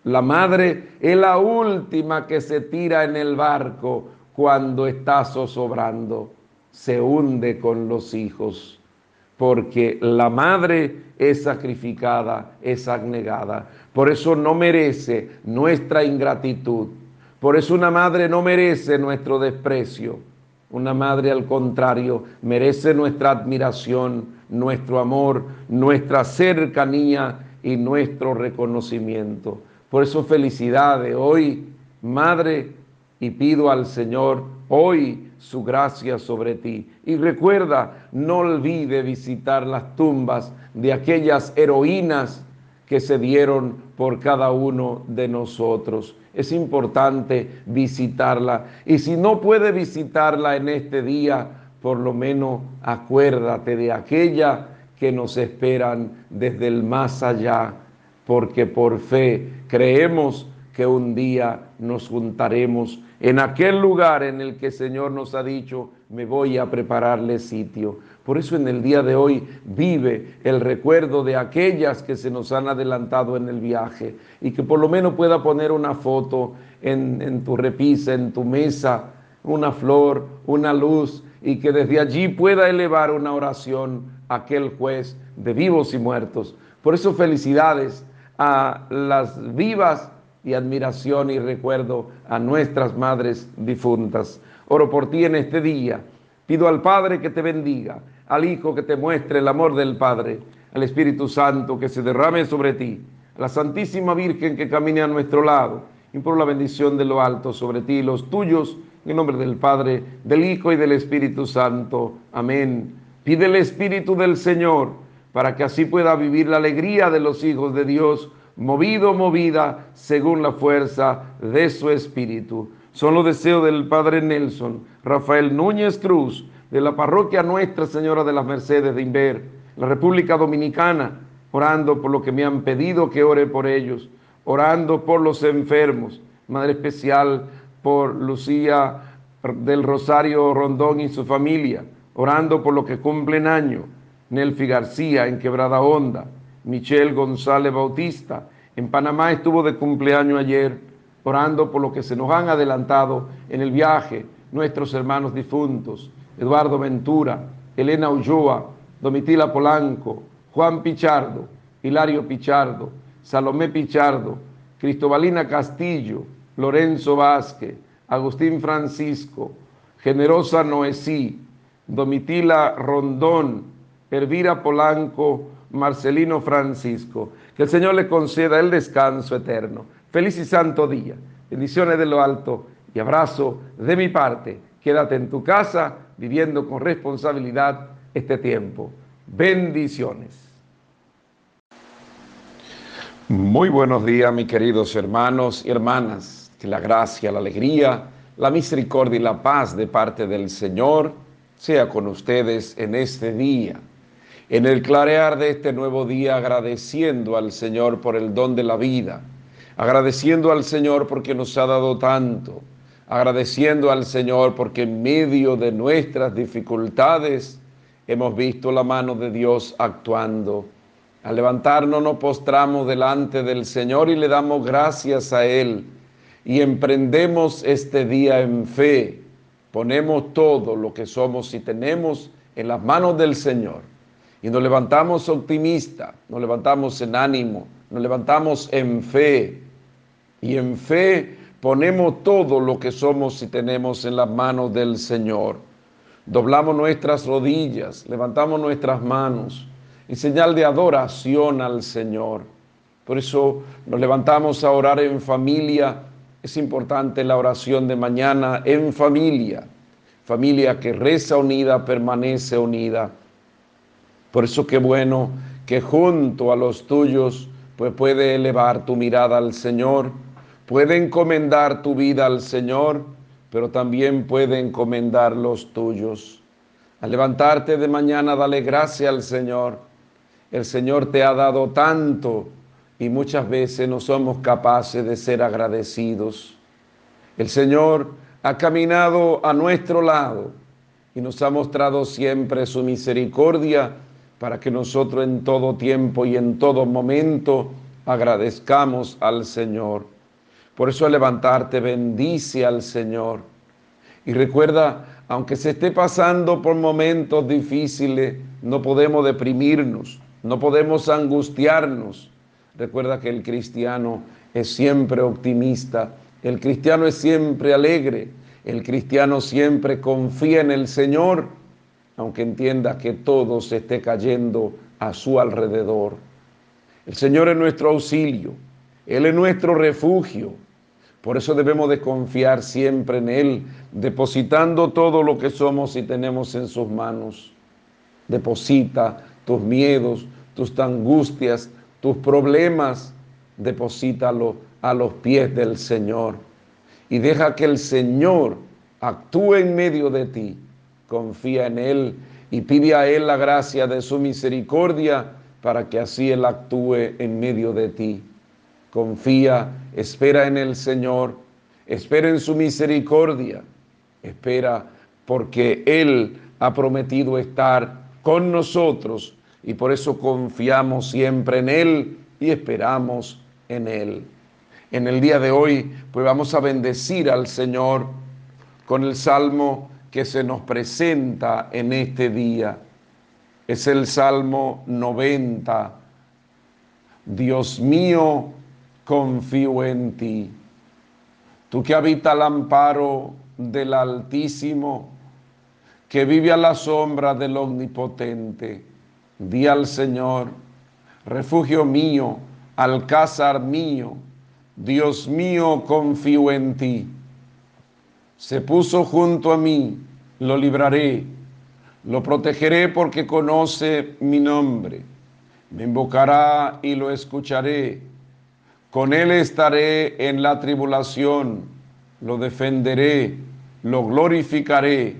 La madre es la última que se tira en el barco cuando está zozobrando. Se hunde con los hijos, porque la madre es sacrificada, es abnegada. Por eso no merece nuestra ingratitud. Por eso una madre no merece nuestro desprecio. Una madre al contrario merece nuestra admiración, nuestro amor, nuestra cercanía y nuestro reconocimiento. Por eso felicidades hoy, Madre, y pido al Señor hoy su gracia sobre ti. Y recuerda, no olvide visitar las tumbas de aquellas heroínas que se dieron por cada uno de nosotros. Es importante visitarla. Y si no puede visitarla en este día, por lo menos acuérdate de aquella que nos esperan desde el más allá, porque por fe creemos que un día nos juntaremos en aquel lugar en el que el Señor nos ha dicho, me voy a prepararle sitio. Por eso en el día de hoy vive el recuerdo de aquellas que se nos han adelantado en el viaje y que por lo menos pueda poner una foto en, en tu repisa, en tu mesa, una flor, una luz y que desde allí pueda elevar una oración aquel juez de vivos y muertos. Por eso felicidades a las vivas y admiración y recuerdo a nuestras madres difuntas. Oro por ti en este día. Pido al Padre que te bendiga, al Hijo que te muestre el amor del Padre, al Espíritu Santo que se derrame sobre ti, a la Santísima Virgen que camine a nuestro lado. y por la bendición de lo alto sobre ti y los tuyos, en nombre del Padre, del Hijo y del Espíritu Santo. Amén. Pide el Espíritu del Señor para que así pueda vivir la alegría de los hijos de Dios, movido, movida, según la fuerza de su Espíritu. Son los deseos del Padre Nelson, Rafael Núñez Cruz, de la parroquia Nuestra Señora de las Mercedes de Inver, la República Dominicana, orando por lo que me han pedido que ore por ellos, orando por los enfermos, Madre Especial por Lucía del Rosario Rondón y su familia, orando por lo que cumplen año, Nelfi García en Quebrada Honda, Michelle González Bautista, en Panamá estuvo de cumpleaños ayer, orando por lo que se nos han adelantado en el viaje, nuestros hermanos difuntos, Eduardo Ventura, Elena Ulloa, Domitila Polanco, Juan Pichardo, Hilario Pichardo, Salomé Pichardo, Cristobalina Castillo, Lorenzo Vázquez, Agustín Francisco, Generosa Noesí, Domitila Rondón, Elvira Polanco, Marcelino Francisco. Que el Señor le conceda el descanso eterno. Feliz y santo día. Bendiciones de lo alto y abrazo de mi parte. Quédate en tu casa viviendo con responsabilidad este tiempo. Bendiciones. Muy buenos días, mis queridos hermanos y hermanas. Que la gracia, la alegría, la misericordia y la paz de parte del Señor sea con ustedes en este día. En el clarear de este nuevo día, agradeciendo al Señor por el don de la vida, agradeciendo al Señor porque nos ha dado tanto, agradeciendo al Señor porque en medio de nuestras dificultades hemos visto la mano de Dios actuando. Al levantarnos nos postramos delante del Señor y le damos gracias a Él y emprendemos este día en fe ponemos todo lo que somos y tenemos en las manos del Señor y nos levantamos optimistas, nos levantamos en ánimo, nos levantamos en fe y en fe ponemos todo lo que somos y tenemos en las manos del Señor. doblamos nuestras rodillas, levantamos nuestras manos en señal de adoración al Señor. Por eso nos levantamos a orar en familia. Es importante la oración de mañana en familia. Familia que reza unida, permanece unida. Por eso qué bueno que junto a los tuyos pues puede elevar tu mirada al Señor, puede encomendar tu vida al Señor, pero también puede encomendar los tuyos. Al levantarte de mañana, dale gracia al Señor. El Señor te ha dado tanto y muchas veces no somos capaces de ser agradecidos. El Señor ha caminado a nuestro lado y nos ha mostrado siempre su misericordia para que nosotros en todo tiempo y en todo momento agradezcamos al Señor. Por eso al levantarte bendice al Señor. Y recuerda, aunque se esté pasando por momentos difíciles, no podemos deprimirnos, no podemos angustiarnos. Recuerda que el cristiano es siempre optimista, el cristiano es siempre alegre, el cristiano siempre confía en el Señor aunque entienda que todo se esté cayendo a su alrededor. El Señor es nuestro auxilio, Él es nuestro refugio. Por eso debemos de confiar siempre en Él, depositando todo lo que somos y tenemos en sus manos. Deposita tus miedos, tus angustias, tus problemas, deposítalo a los pies del Señor. Y deja que el Señor actúe en medio de ti confía en Él y pide a Él la gracia de su misericordia para que así Él actúe en medio de ti. Confía, espera en el Señor, espera en su misericordia, espera porque Él ha prometido estar con nosotros y por eso confiamos siempre en Él y esperamos en Él. En el día de hoy, pues vamos a bendecir al Señor con el Salmo que se nos presenta en este día. Es el Salmo 90. Dios mío, confío en ti. Tú que habitas al amparo del Altísimo, que vive a la sombra del Omnipotente, di al Señor, refugio mío, alcázar mío, Dios mío, confío en ti se puso junto a mí, lo libraré, lo protegeré porque conoce mi nombre. Me invocará y lo escucharé. Con él estaré en la tribulación, lo defenderé, lo glorificaré,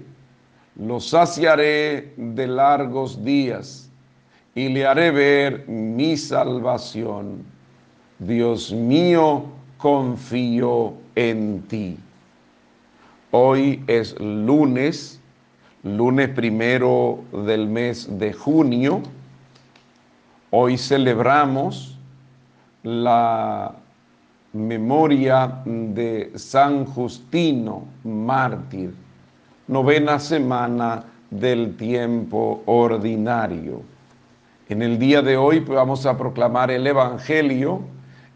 lo saciaré de largos días y le haré ver mi salvación. Dios mío, confío en ti. Hoy es lunes, lunes primero del mes de junio. Hoy celebramos la memoria de San Justino, mártir, novena semana del tiempo ordinario. En el día de hoy pues, vamos a proclamar el Evangelio.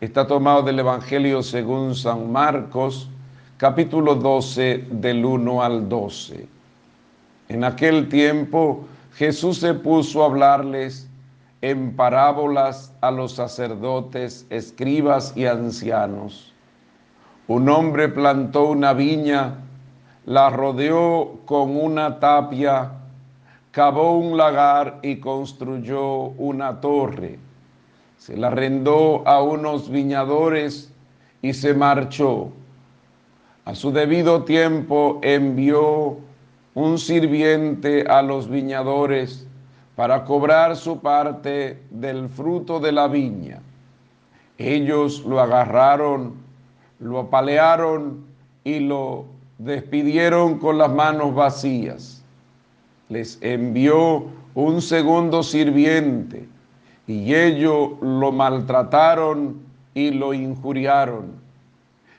Está tomado del Evangelio según San Marcos, capítulo 12 del 1 al 12. En aquel tiempo Jesús se puso a hablarles en parábolas a los sacerdotes, escribas y ancianos. Un hombre plantó una viña, la rodeó con una tapia, cavó un lagar y construyó una torre. Se la arrendó a unos viñadores y se marchó a su debido tiempo envió un sirviente a los viñadores para cobrar su parte del fruto de la viña. Ellos lo agarraron, lo apalearon y lo despidieron con las manos vacías. Les envió un segundo sirviente y ellos lo maltrataron y lo injuriaron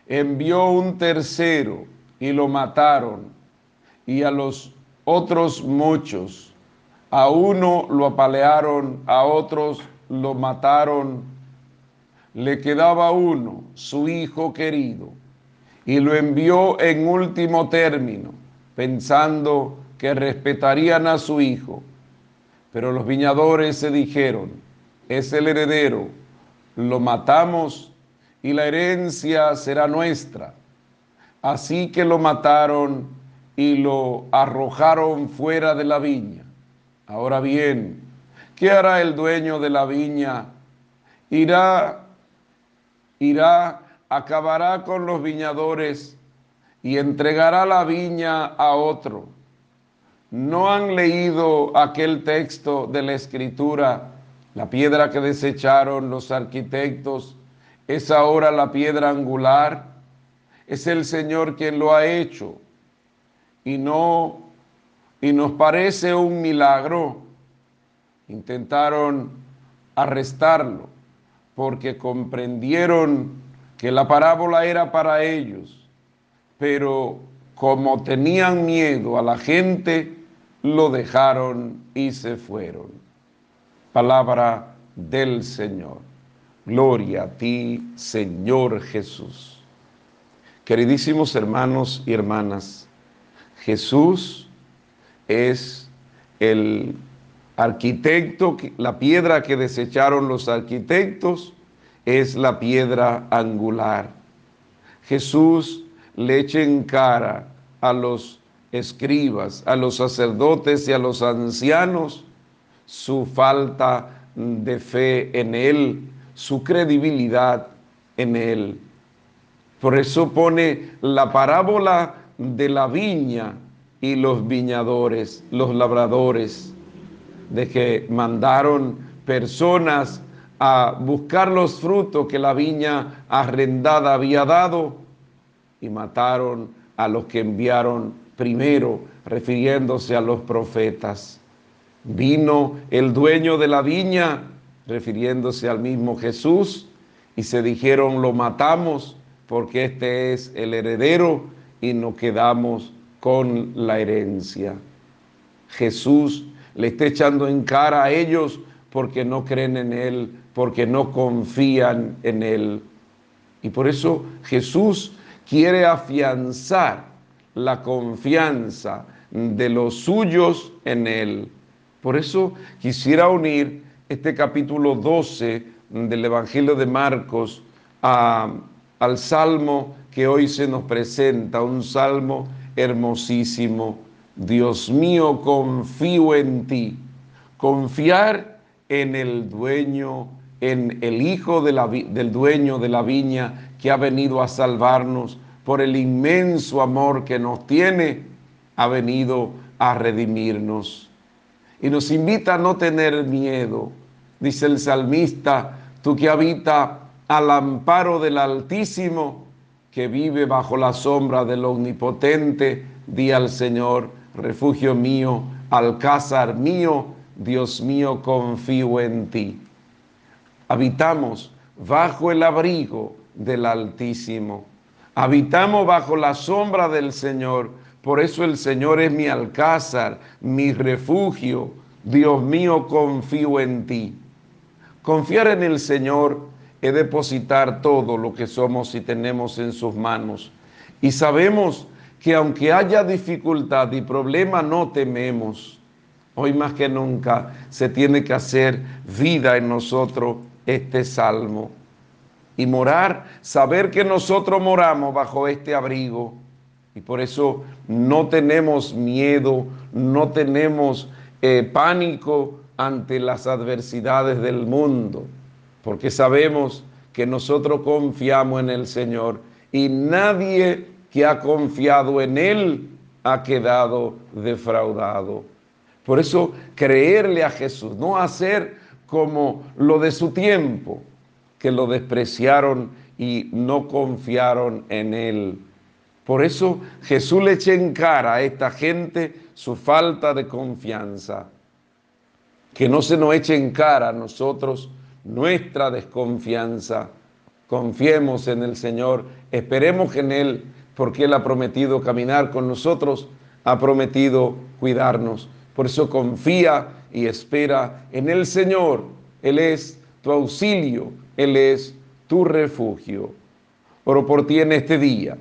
envió un tercero y lo mataron, y a los otros muchos, a uno lo apalearon, a otros lo mataron, le quedaba uno, su hijo querido, y lo envió en último término, pensando que respetarían a su hijo. Pero los viñadores se dijeron, es el heredero, lo matamos y la herencia será nuestra. Así que lo mataron y lo arrojaron fuera de la viña. Ahora bien, ¿qué hará el dueño de la viña? Irá, irá, acabará con los viñadores y entregará la viña a otro. ¿No han leído aquel texto de la escritura? La piedra que desecharon los arquitectos es ahora la piedra angular. Es el Señor quien lo ha hecho. Y no, y nos parece un milagro. Intentaron arrestarlo porque comprendieron que la parábola era para ellos, pero como tenían miedo a la gente, lo dejaron y se fueron. Palabra del Señor. Gloria a ti, Señor Jesús. Queridísimos hermanos y hermanas, Jesús es el arquitecto, la piedra que desecharon los arquitectos es la piedra angular. Jesús le echa en cara a los escribas, a los sacerdotes y a los ancianos su falta de fe en Él, su credibilidad en Él. Por eso pone la parábola de la viña y los viñadores, los labradores, de que mandaron personas a buscar los frutos que la viña arrendada había dado y mataron a los que enviaron primero, refiriéndose a los profetas. Vino el dueño de la viña, refiriéndose al mismo Jesús, y se dijeron, lo matamos porque este es el heredero y nos quedamos con la herencia. Jesús le está echando en cara a ellos porque no creen en Él, porque no confían en Él. Y por eso Jesús quiere afianzar la confianza de los suyos en Él. Por eso quisiera unir este capítulo 12 del Evangelio de Marcos al salmo que hoy se nos presenta, un salmo hermosísimo. Dios mío, confío en ti. Confiar en el dueño, en el hijo del dueño de la viña que ha venido a salvarnos por el inmenso amor que nos tiene, ha venido a redimirnos. Y nos invita a no tener miedo. Dice el salmista, tú que habita al amparo del Altísimo, que vive bajo la sombra del Omnipotente, di al Señor, refugio mío, alcázar mío, Dios mío, confío en ti. Habitamos bajo el abrigo del Altísimo. Habitamos bajo la sombra del Señor. Por eso el Señor es mi alcázar, mi refugio. Dios mío, confío en ti. Confiar en el Señor es depositar todo lo que somos y tenemos en sus manos. Y sabemos que aunque haya dificultad y problema, no tememos. Hoy más que nunca se tiene que hacer vida en nosotros este salmo. Y morar, saber que nosotros moramos bajo este abrigo. Y por eso no tenemos miedo, no tenemos eh, pánico ante las adversidades del mundo, porque sabemos que nosotros confiamos en el Señor y nadie que ha confiado en Él ha quedado defraudado. Por eso creerle a Jesús, no hacer como lo de su tiempo, que lo despreciaron y no confiaron en Él. Por eso Jesús le echa en cara a esta gente su falta de confianza. Que no se nos eche en cara a nosotros nuestra desconfianza. Confiemos en el Señor, esperemos en Él porque Él ha prometido caminar con nosotros, ha prometido cuidarnos. Por eso confía y espera en el Señor. Él es tu auxilio, Él es tu refugio. Oro por ti en este día.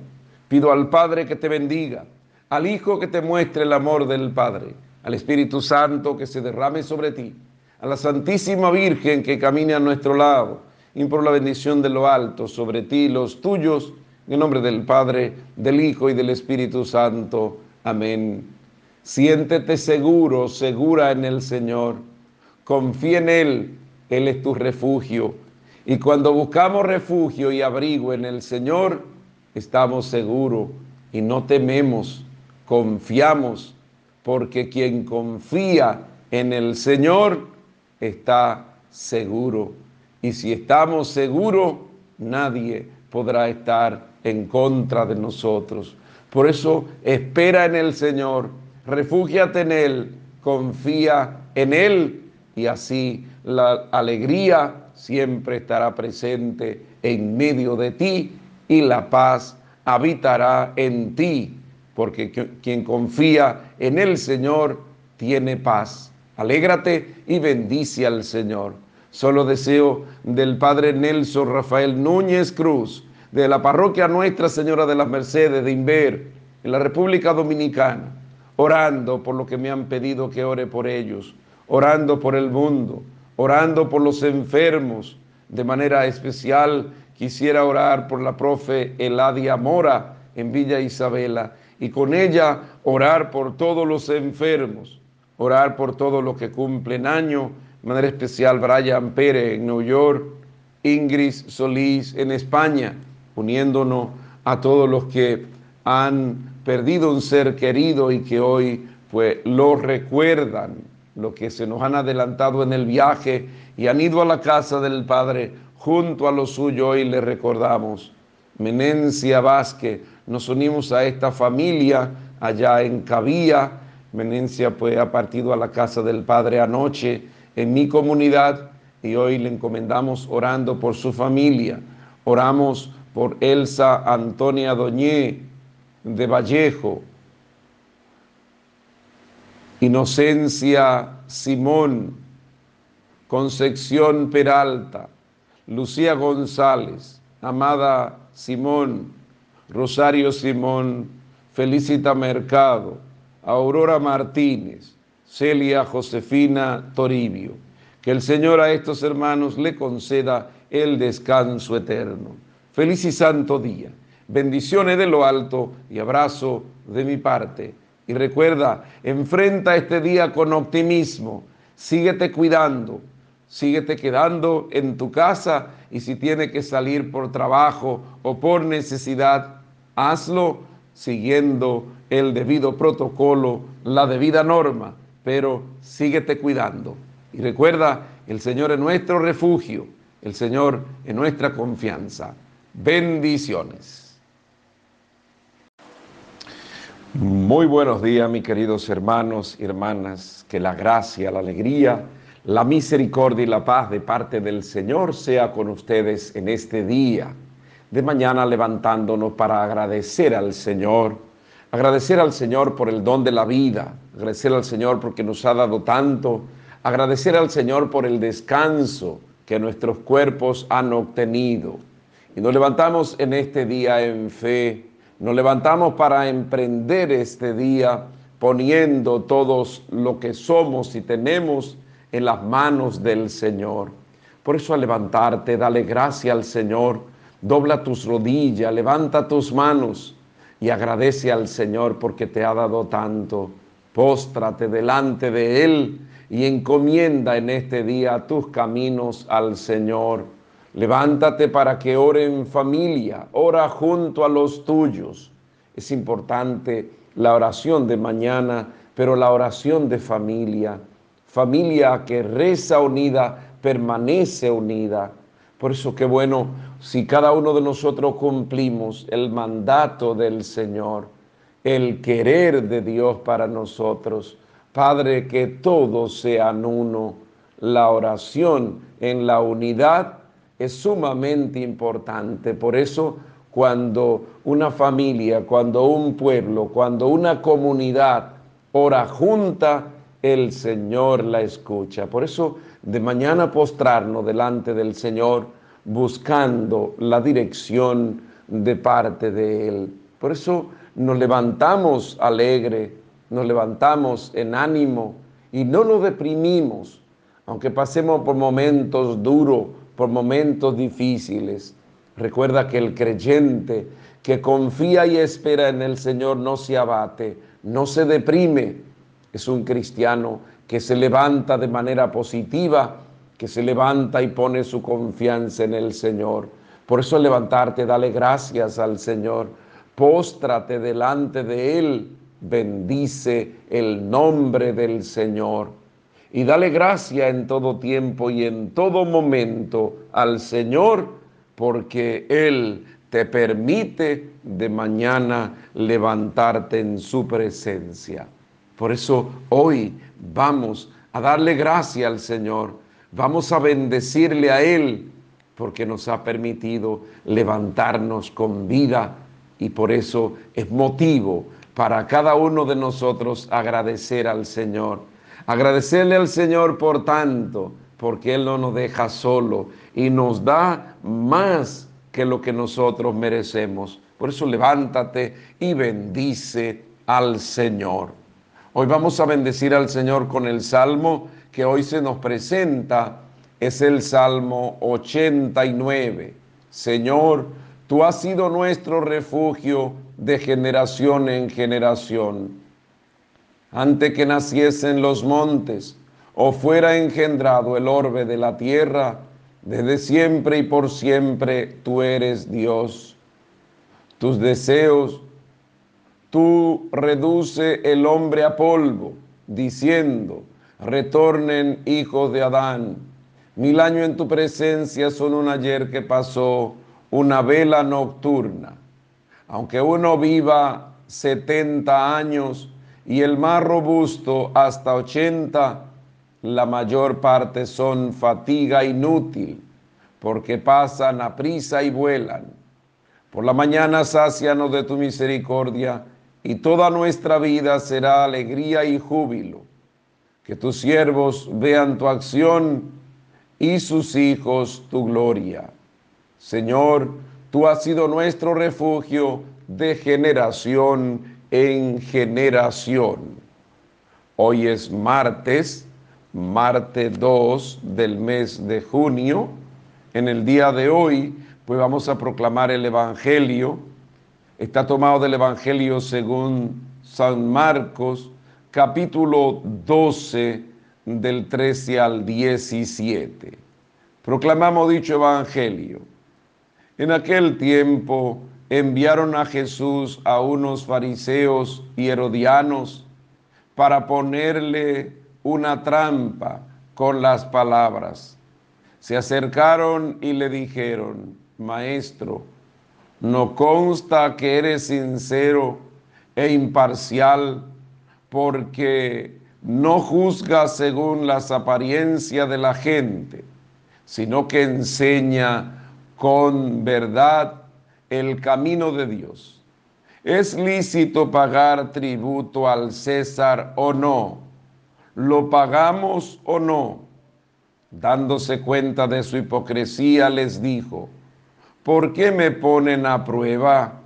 Pido al Padre que te bendiga, al Hijo que te muestre el amor del Padre, al Espíritu Santo que se derrame sobre ti, a la Santísima Virgen que camine a nuestro lado, y por la bendición de lo alto sobre ti los tuyos, en el nombre del Padre, del Hijo y del Espíritu Santo. Amén. Siéntete seguro, segura en el Señor. Confía en Él, Él es tu refugio. Y cuando buscamos refugio y abrigo en el Señor, estamos seguros y no tememos confiamos, porque quien confía en el Señor está seguro. Y si estamos seguros, nadie podrá estar en contra de nosotros. Por eso espera en el Señor, refúgiate en Él, confía en Él y así la alegría siempre estará presente en medio de ti y la paz habitará en ti porque quien confía en el Señor tiene paz. Alégrate y bendice al Señor. Solo deseo del Padre Nelson Rafael Núñez Cruz, de la parroquia Nuestra Señora de las Mercedes de Inver, en la República Dominicana, orando por lo que me han pedido que ore por ellos, orando por el mundo, orando por los enfermos. De manera especial quisiera orar por la profe Eladia Mora en Villa Isabela y con ella orar por todos los enfermos, orar por todos los que cumplen año, de manera especial Brian Pérez en New York, Ingrid Solís en España, uniéndonos a todos los que han perdido un ser querido y que hoy pues lo recuerdan, los que se nos han adelantado en el viaje y han ido a la casa del Padre junto a lo suyo, hoy le recordamos. Menencia Vázquez, nos unimos a esta familia allá en Cabía. Menencia pues ha partido a la casa del Padre anoche en mi comunidad y hoy le encomendamos orando por su familia. Oramos por Elsa Antonia Doñé de Vallejo, Inocencia Simón, Concepción Peralta, Lucía González, Amada Simón, Rosario Simón, Felicita Mercado, Aurora Martínez, Celia Josefina Toribio. Que el Señor a estos hermanos le conceda el descanso eterno. Feliz y santo día. Bendiciones de lo alto y abrazo de mi parte. Y recuerda, enfrenta este día con optimismo. Síguete cuidando. Síguete quedando en tu casa y si tiene que salir por trabajo o por necesidad, hazlo siguiendo el debido protocolo, la debida norma, pero síguete cuidando. Y recuerda, el Señor es nuestro refugio, el Señor es nuestra confianza. Bendiciones. Muy buenos días, mis queridos hermanos y hermanas. Que la gracia, la alegría, la misericordia y la paz de parte del Señor sea con ustedes en este día. De mañana levantándonos para agradecer al Señor, agradecer al Señor por el don de la vida, agradecer al Señor porque nos ha dado tanto, agradecer al Señor por el descanso que nuestros cuerpos han obtenido. Y nos levantamos en este día en fe, nos levantamos para emprender este día poniendo todos lo que somos y tenemos en las manos del Señor. Por eso al levantarte, dale gracia al Señor dobla tus rodillas, levanta tus manos y agradece al Señor porque te ha dado tanto. Póstrate delante de Él y encomienda en este día tus caminos al Señor. Levántate para que ore en familia, ora junto a los tuyos. Es importante la oración de mañana, pero la oración de familia. Familia que reza unida, permanece unida. Por eso qué bueno si cada uno de nosotros cumplimos el mandato del Señor, el querer de Dios para nosotros. Padre, que todos sean uno. La oración en la unidad es sumamente importante. Por eso cuando una familia, cuando un pueblo, cuando una comunidad ora junta, el Señor la escucha. Por eso de mañana postrarnos delante del Señor buscando la dirección de parte de Él. Por eso nos levantamos alegre, nos levantamos en ánimo y no nos deprimimos, aunque pasemos por momentos duros, por momentos difíciles. Recuerda que el creyente que confía y espera en el Señor no se abate, no se deprime. Es un cristiano que se levanta de manera positiva, que se levanta y pone su confianza en el Señor. Por eso levantarte, dale gracias al Señor, póstrate delante de Él, bendice el nombre del Señor y dale gracia en todo tiempo y en todo momento al Señor, porque Él te permite de mañana levantarte en su presencia. Por eso hoy vamos a darle gracia al Señor, vamos a bendecirle a Él, porque nos ha permitido levantarnos con vida y por eso es motivo para cada uno de nosotros agradecer al Señor. Agradecerle al Señor por tanto, porque Él no nos deja solo y nos da más que lo que nosotros merecemos. Por eso levántate y bendice al Señor. Hoy vamos a bendecir al Señor con el salmo que hoy se nos presenta. Es el Salmo 89. Señor, tú has sido nuestro refugio de generación en generación. Antes que naciesen los montes o fuera engendrado el orbe de la tierra, desde siempre y por siempre tú eres Dios. Tus deseos, tú reduce el hombre a polvo, diciendo, retornen hijos de Adán. Mil años en tu presencia son un ayer que pasó, una vela nocturna. Aunque uno viva 70 años y el más robusto hasta 80, la mayor parte son fatiga inútil, porque pasan a prisa y vuelan. Por la mañana sácianos de tu misericordia, y toda nuestra vida será alegría y júbilo. Que tus siervos vean tu acción y sus hijos tu gloria. Señor, tú has sido nuestro refugio de generación en generación. Hoy es martes martes 2 del mes de junio. En el día de hoy, pues vamos a proclamar el Evangelio. Está tomado del Evangelio según San Marcos, capítulo 12, del 13 al 17. Proclamamos dicho Evangelio. En aquel tiempo enviaron a Jesús a unos fariseos y herodianos para ponerle una trampa con las palabras. Se acercaron y le dijeron, Maestro, no consta que eres sincero e imparcial porque no juzgas según las apariencias de la gente, sino que enseña con verdad el camino de Dios. ¿Es lícito pagar tributo al César o no? ¿lo pagamos o no? Dándose cuenta de su hipocresía, les dijo, ¿por qué me ponen a prueba?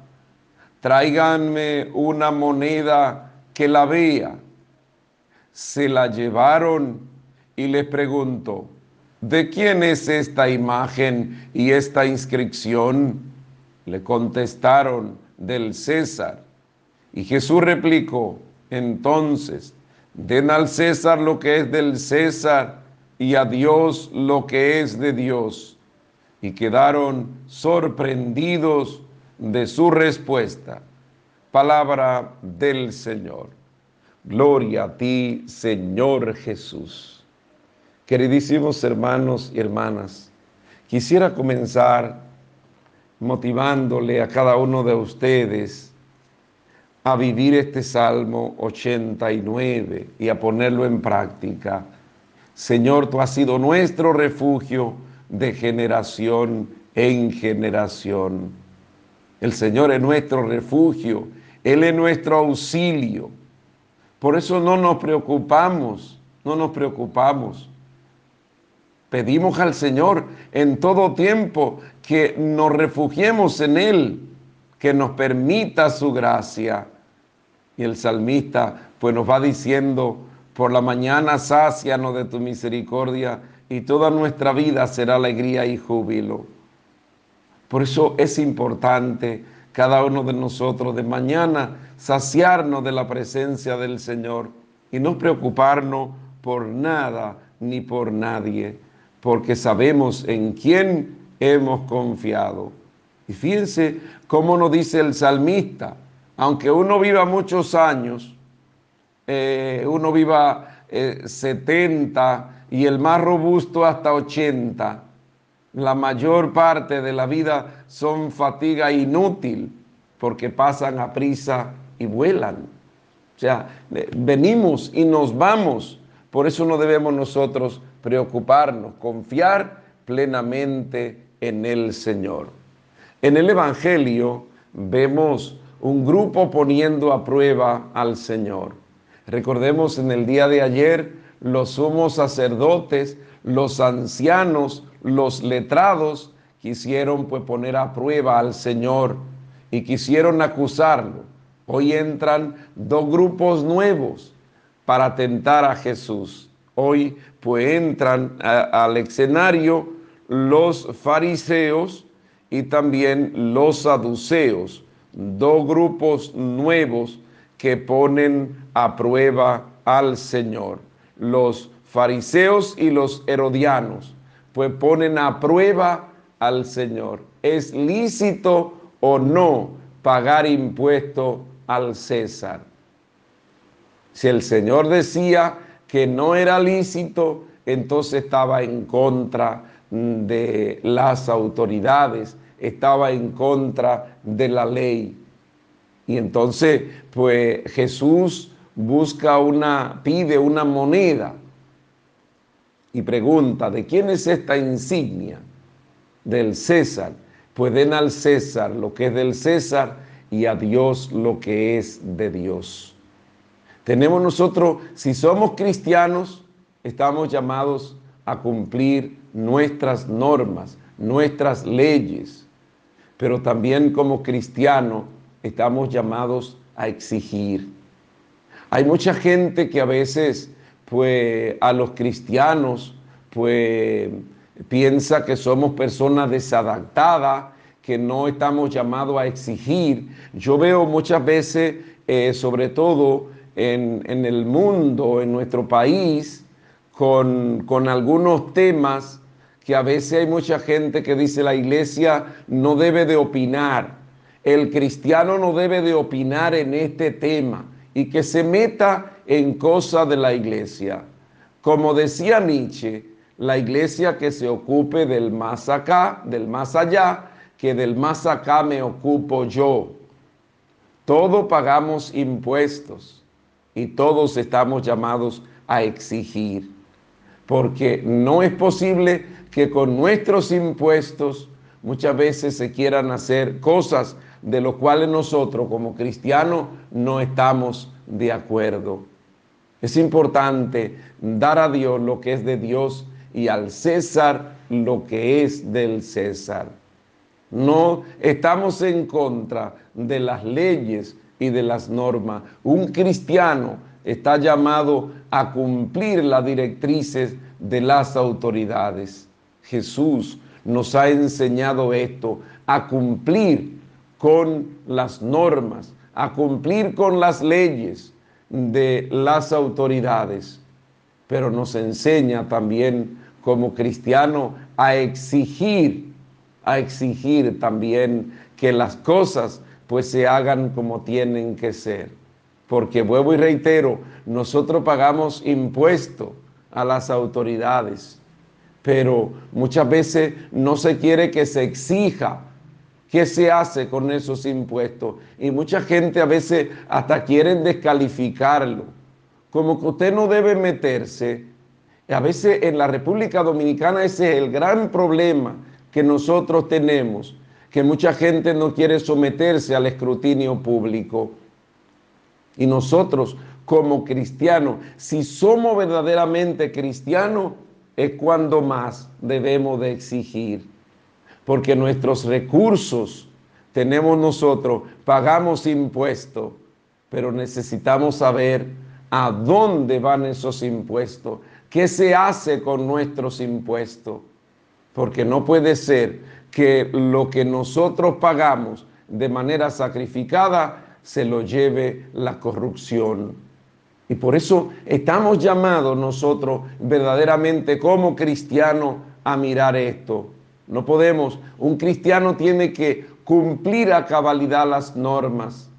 Tráiganme una moneda que la vea. Se la llevaron y les preguntó, ¿de quién es esta imagen y esta inscripción? Le contestaron, del César. Y Jesús replicó, entonces, Den al César lo que es del César y a Dios lo que es de Dios. Y quedaron sorprendidos de su respuesta. Palabra del Señor. Gloria a ti, Señor Jesús. Queridísimos hermanos y hermanas, quisiera comenzar motivándole a cada uno de ustedes a vivir este Salmo 89 y a ponerlo en práctica. Señor, tú has sido nuestro refugio de generación en generación. El Señor es nuestro refugio, Él es nuestro auxilio. Por eso no nos preocupamos, no nos preocupamos. Pedimos al Señor en todo tiempo que nos refugiemos en Él que nos permita su gracia. Y el salmista pues nos va diciendo, por la mañana sácianos de tu misericordia y toda nuestra vida será alegría y júbilo. Por eso es importante cada uno de nosotros de mañana saciarnos de la presencia del Señor y no preocuparnos por nada ni por nadie, porque sabemos en quién hemos confiado. Y fíjense cómo nos dice el salmista, aunque uno viva muchos años, eh, uno viva 70 eh, y el más robusto hasta 80, la mayor parte de la vida son fatiga inútil porque pasan a prisa y vuelan. O sea, venimos y nos vamos. Por eso no debemos nosotros preocuparnos, confiar plenamente en el Señor. En el Evangelio vemos un grupo poniendo a prueba al Señor. Recordemos en el día de ayer los sumos sacerdotes, los ancianos, los letrados quisieron pues poner a prueba al Señor y quisieron acusarlo. Hoy entran dos grupos nuevos para tentar a Jesús. Hoy pues entran al escenario los fariseos y también los saduceos, dos grupos nuevos que ponen a prueba al Señor. Los fariseos y los herodianos, pues ponen a prueba al Señor. ¿Es lícito o no pagar impuesto al César? Si el Señor decía que no era lícito, entonces estaba en contra de las autoridades, estaba en contra de la ley. Y entonces, pues Jesús busca una, pide una moneda y pregunta, ¿de quién es esta insignia? Del César. Pues den al César lo que es del César y a Dios lo que es de Dios. Tenemos nosotros, si somos cristianos, estamos llamados a cumplir nuestras normas, nuestras leyes, pero también como cristianos estamos llamados a exigir. Hay mucha gente que a veces, pues, a los cristianos, pues, piensa que somos personas desadaptadas, que no estamos llamados a exigir. Yo veo muchas veces, eh, sobre todo en, el mundo, en nuestro país, con, con algunos temas que a veces hay mucha gente que dice la iglesia no debe de opinar, el cristiano no debe de opinar en este tema y que se meta en cosas de la iglesia. Como decía Nietzsche, la iglesia que se ocupe del más acá, del más allá, que del más acá me ocupo yo. Todos pagamos impuestos y todos estamos llamados a exigir, porque no es posible que con nuestros impuestos muchas veces se quieran hacer cosas de lo cuales nosotros como cristianos no estamos de acuerdo. Es importante dar a Dios lo que es de Dios y al César lo que es del César. No estamos en contra de las leyes y de las normas. Un cristiano está llamado a cumplir las directrices de las autoridades. Jesús nos ha enseñado esto, a cumplir con las normas, a cumplir con las leyes de las autoridades, pero nos enseña también como cristiano a exigir, a exigir también que las cosas pues se hagan como tienen que ser. Porque vuelvo y reitero, nosotros pagamos impuesto a las autoridades, pero muchas veces no se quiere que se exija ¿Qué se hace con esos impuestos? Y mucha gente a veces hasta quieren descalificarlo. Como que usted no debe meterse. A veces en la República Dominicana ese es el gran problema que nosotros tenemos, que mucha gente no quiere someterse al escrutinio público. Y nosotros como cristianos, si somos verdaderamente cristianos, es cuando más debemos de exigir porque nuestros recursos tenemos nosotros, pagamos impuestos, pero necesitamos saber a dónde van esos impuestos, qué se hace con nuestros impuestos, porque no puede ser que lo que nosotros pagamos de manera sacrificada se lo lleve la corrupción. Y por eso estamos llamados nosotros verdaderamente como cristianos a mirar esto. No podemos, un cristiano tiene que cumplir a cabalidad las normas,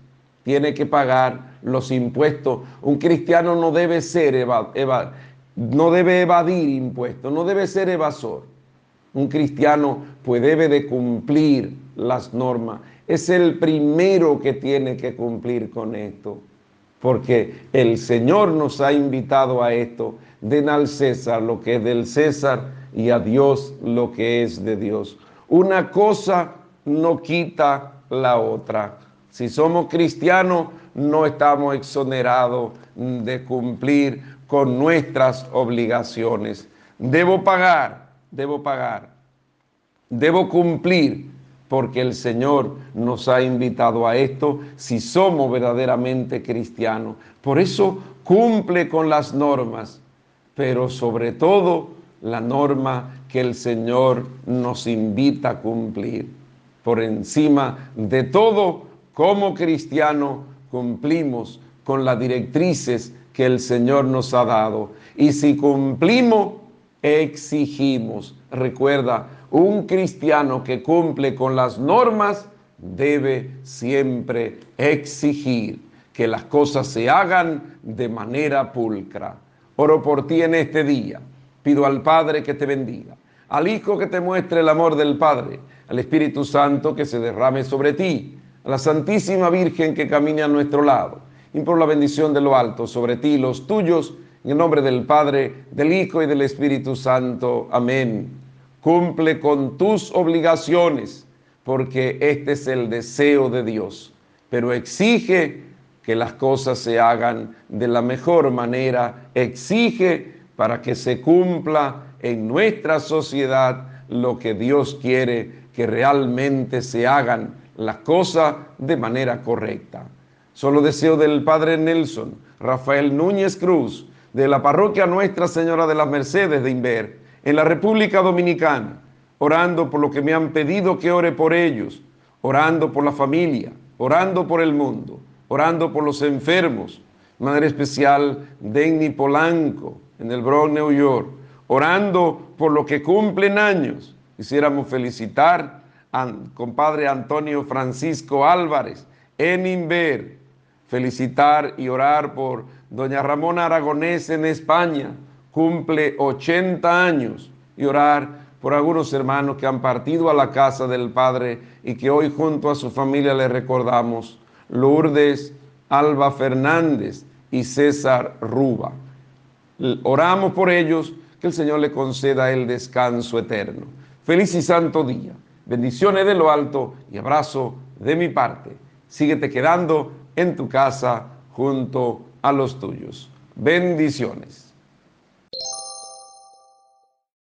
tiene que pagar los impuestos. Un cristiano no debe ser no debe evadir impuestos, no debe ser evasor. Un cristiano pues debe de cumplir las normas. Es el primero que tiene que cumplir con esto, porque el Señor nos ha invitado a esto. Den al César lo que es del César y a Dios lo que es de Dios. Una cosa no quita la otra. Si somos cristianos, no estamos exonerados de cumplir con nuestras obligaciones. Debo pagar, debo pagar, debo cumplir, porque el Señor nos ha invitado a esto si somos verdaderamente cristianos. Por eso cumple con las normas, pero sobre todo la norma que el Señor nos invita a cumplir. Por encima de todo, como cristiano, cumplimos con las directrices que el Señor nos ha dado. Y si cumplimos, exigimos. Recuerda, un cristiano que cumple con las normas debe siempre exigir que las cosas se hagan de manera pulcra. Oro por ti en este día Pido al Padre que te bendiga, al Hijo que te muestre el amor del Padre, al Espíritu Santo que se derrame sobre ti, a la Santísima Virgen que camine a nuestro lado. Imploro la bendición de lo alto sobre ti y los tuyos, en el nombre del Padre, del Hijo y del Espíritu Santo. Amén. Cumple con tus obligaciones, porque este es el deseo de Dios, pero exige que las cosas se hagan de la mejor manera, exige para que se cumpla en nuestra sociedad lo que Dios quiere que realmente se hagan las cosas de manera correcta. Solo deseo del Padre Nelson, Rafael Núñez Cruz, de la parroquia Nuestra Señora de las Mercedes de Inver, en la República Dominicana, orando por lo que me han pedido que ore por ellos, orando por la familia, orando por el mundo, orando por los enfermos, Madre especial Denny Polanco, en el Bronx, New York, orando por lo que cumplen años. Quisiéramos felicitar al compadre Antonio Francisco Álvarez en Inver, felicitar y orar por doña Ramona Aragonés en España, cumple 80 años, y orar por algunos hermanos que han partido a la casa del Padre y que hoy junto a su familia le recordamos, Lourdes Alba Fernández y César Ruba. Oramos por ellos, que el Señor le conceda el descanso eterno. Feliz y santo día. Bendiciones de lo alto y abrazo de mi parte. Síguete quedando en tu casa junto a los tuyos. Bendiciones.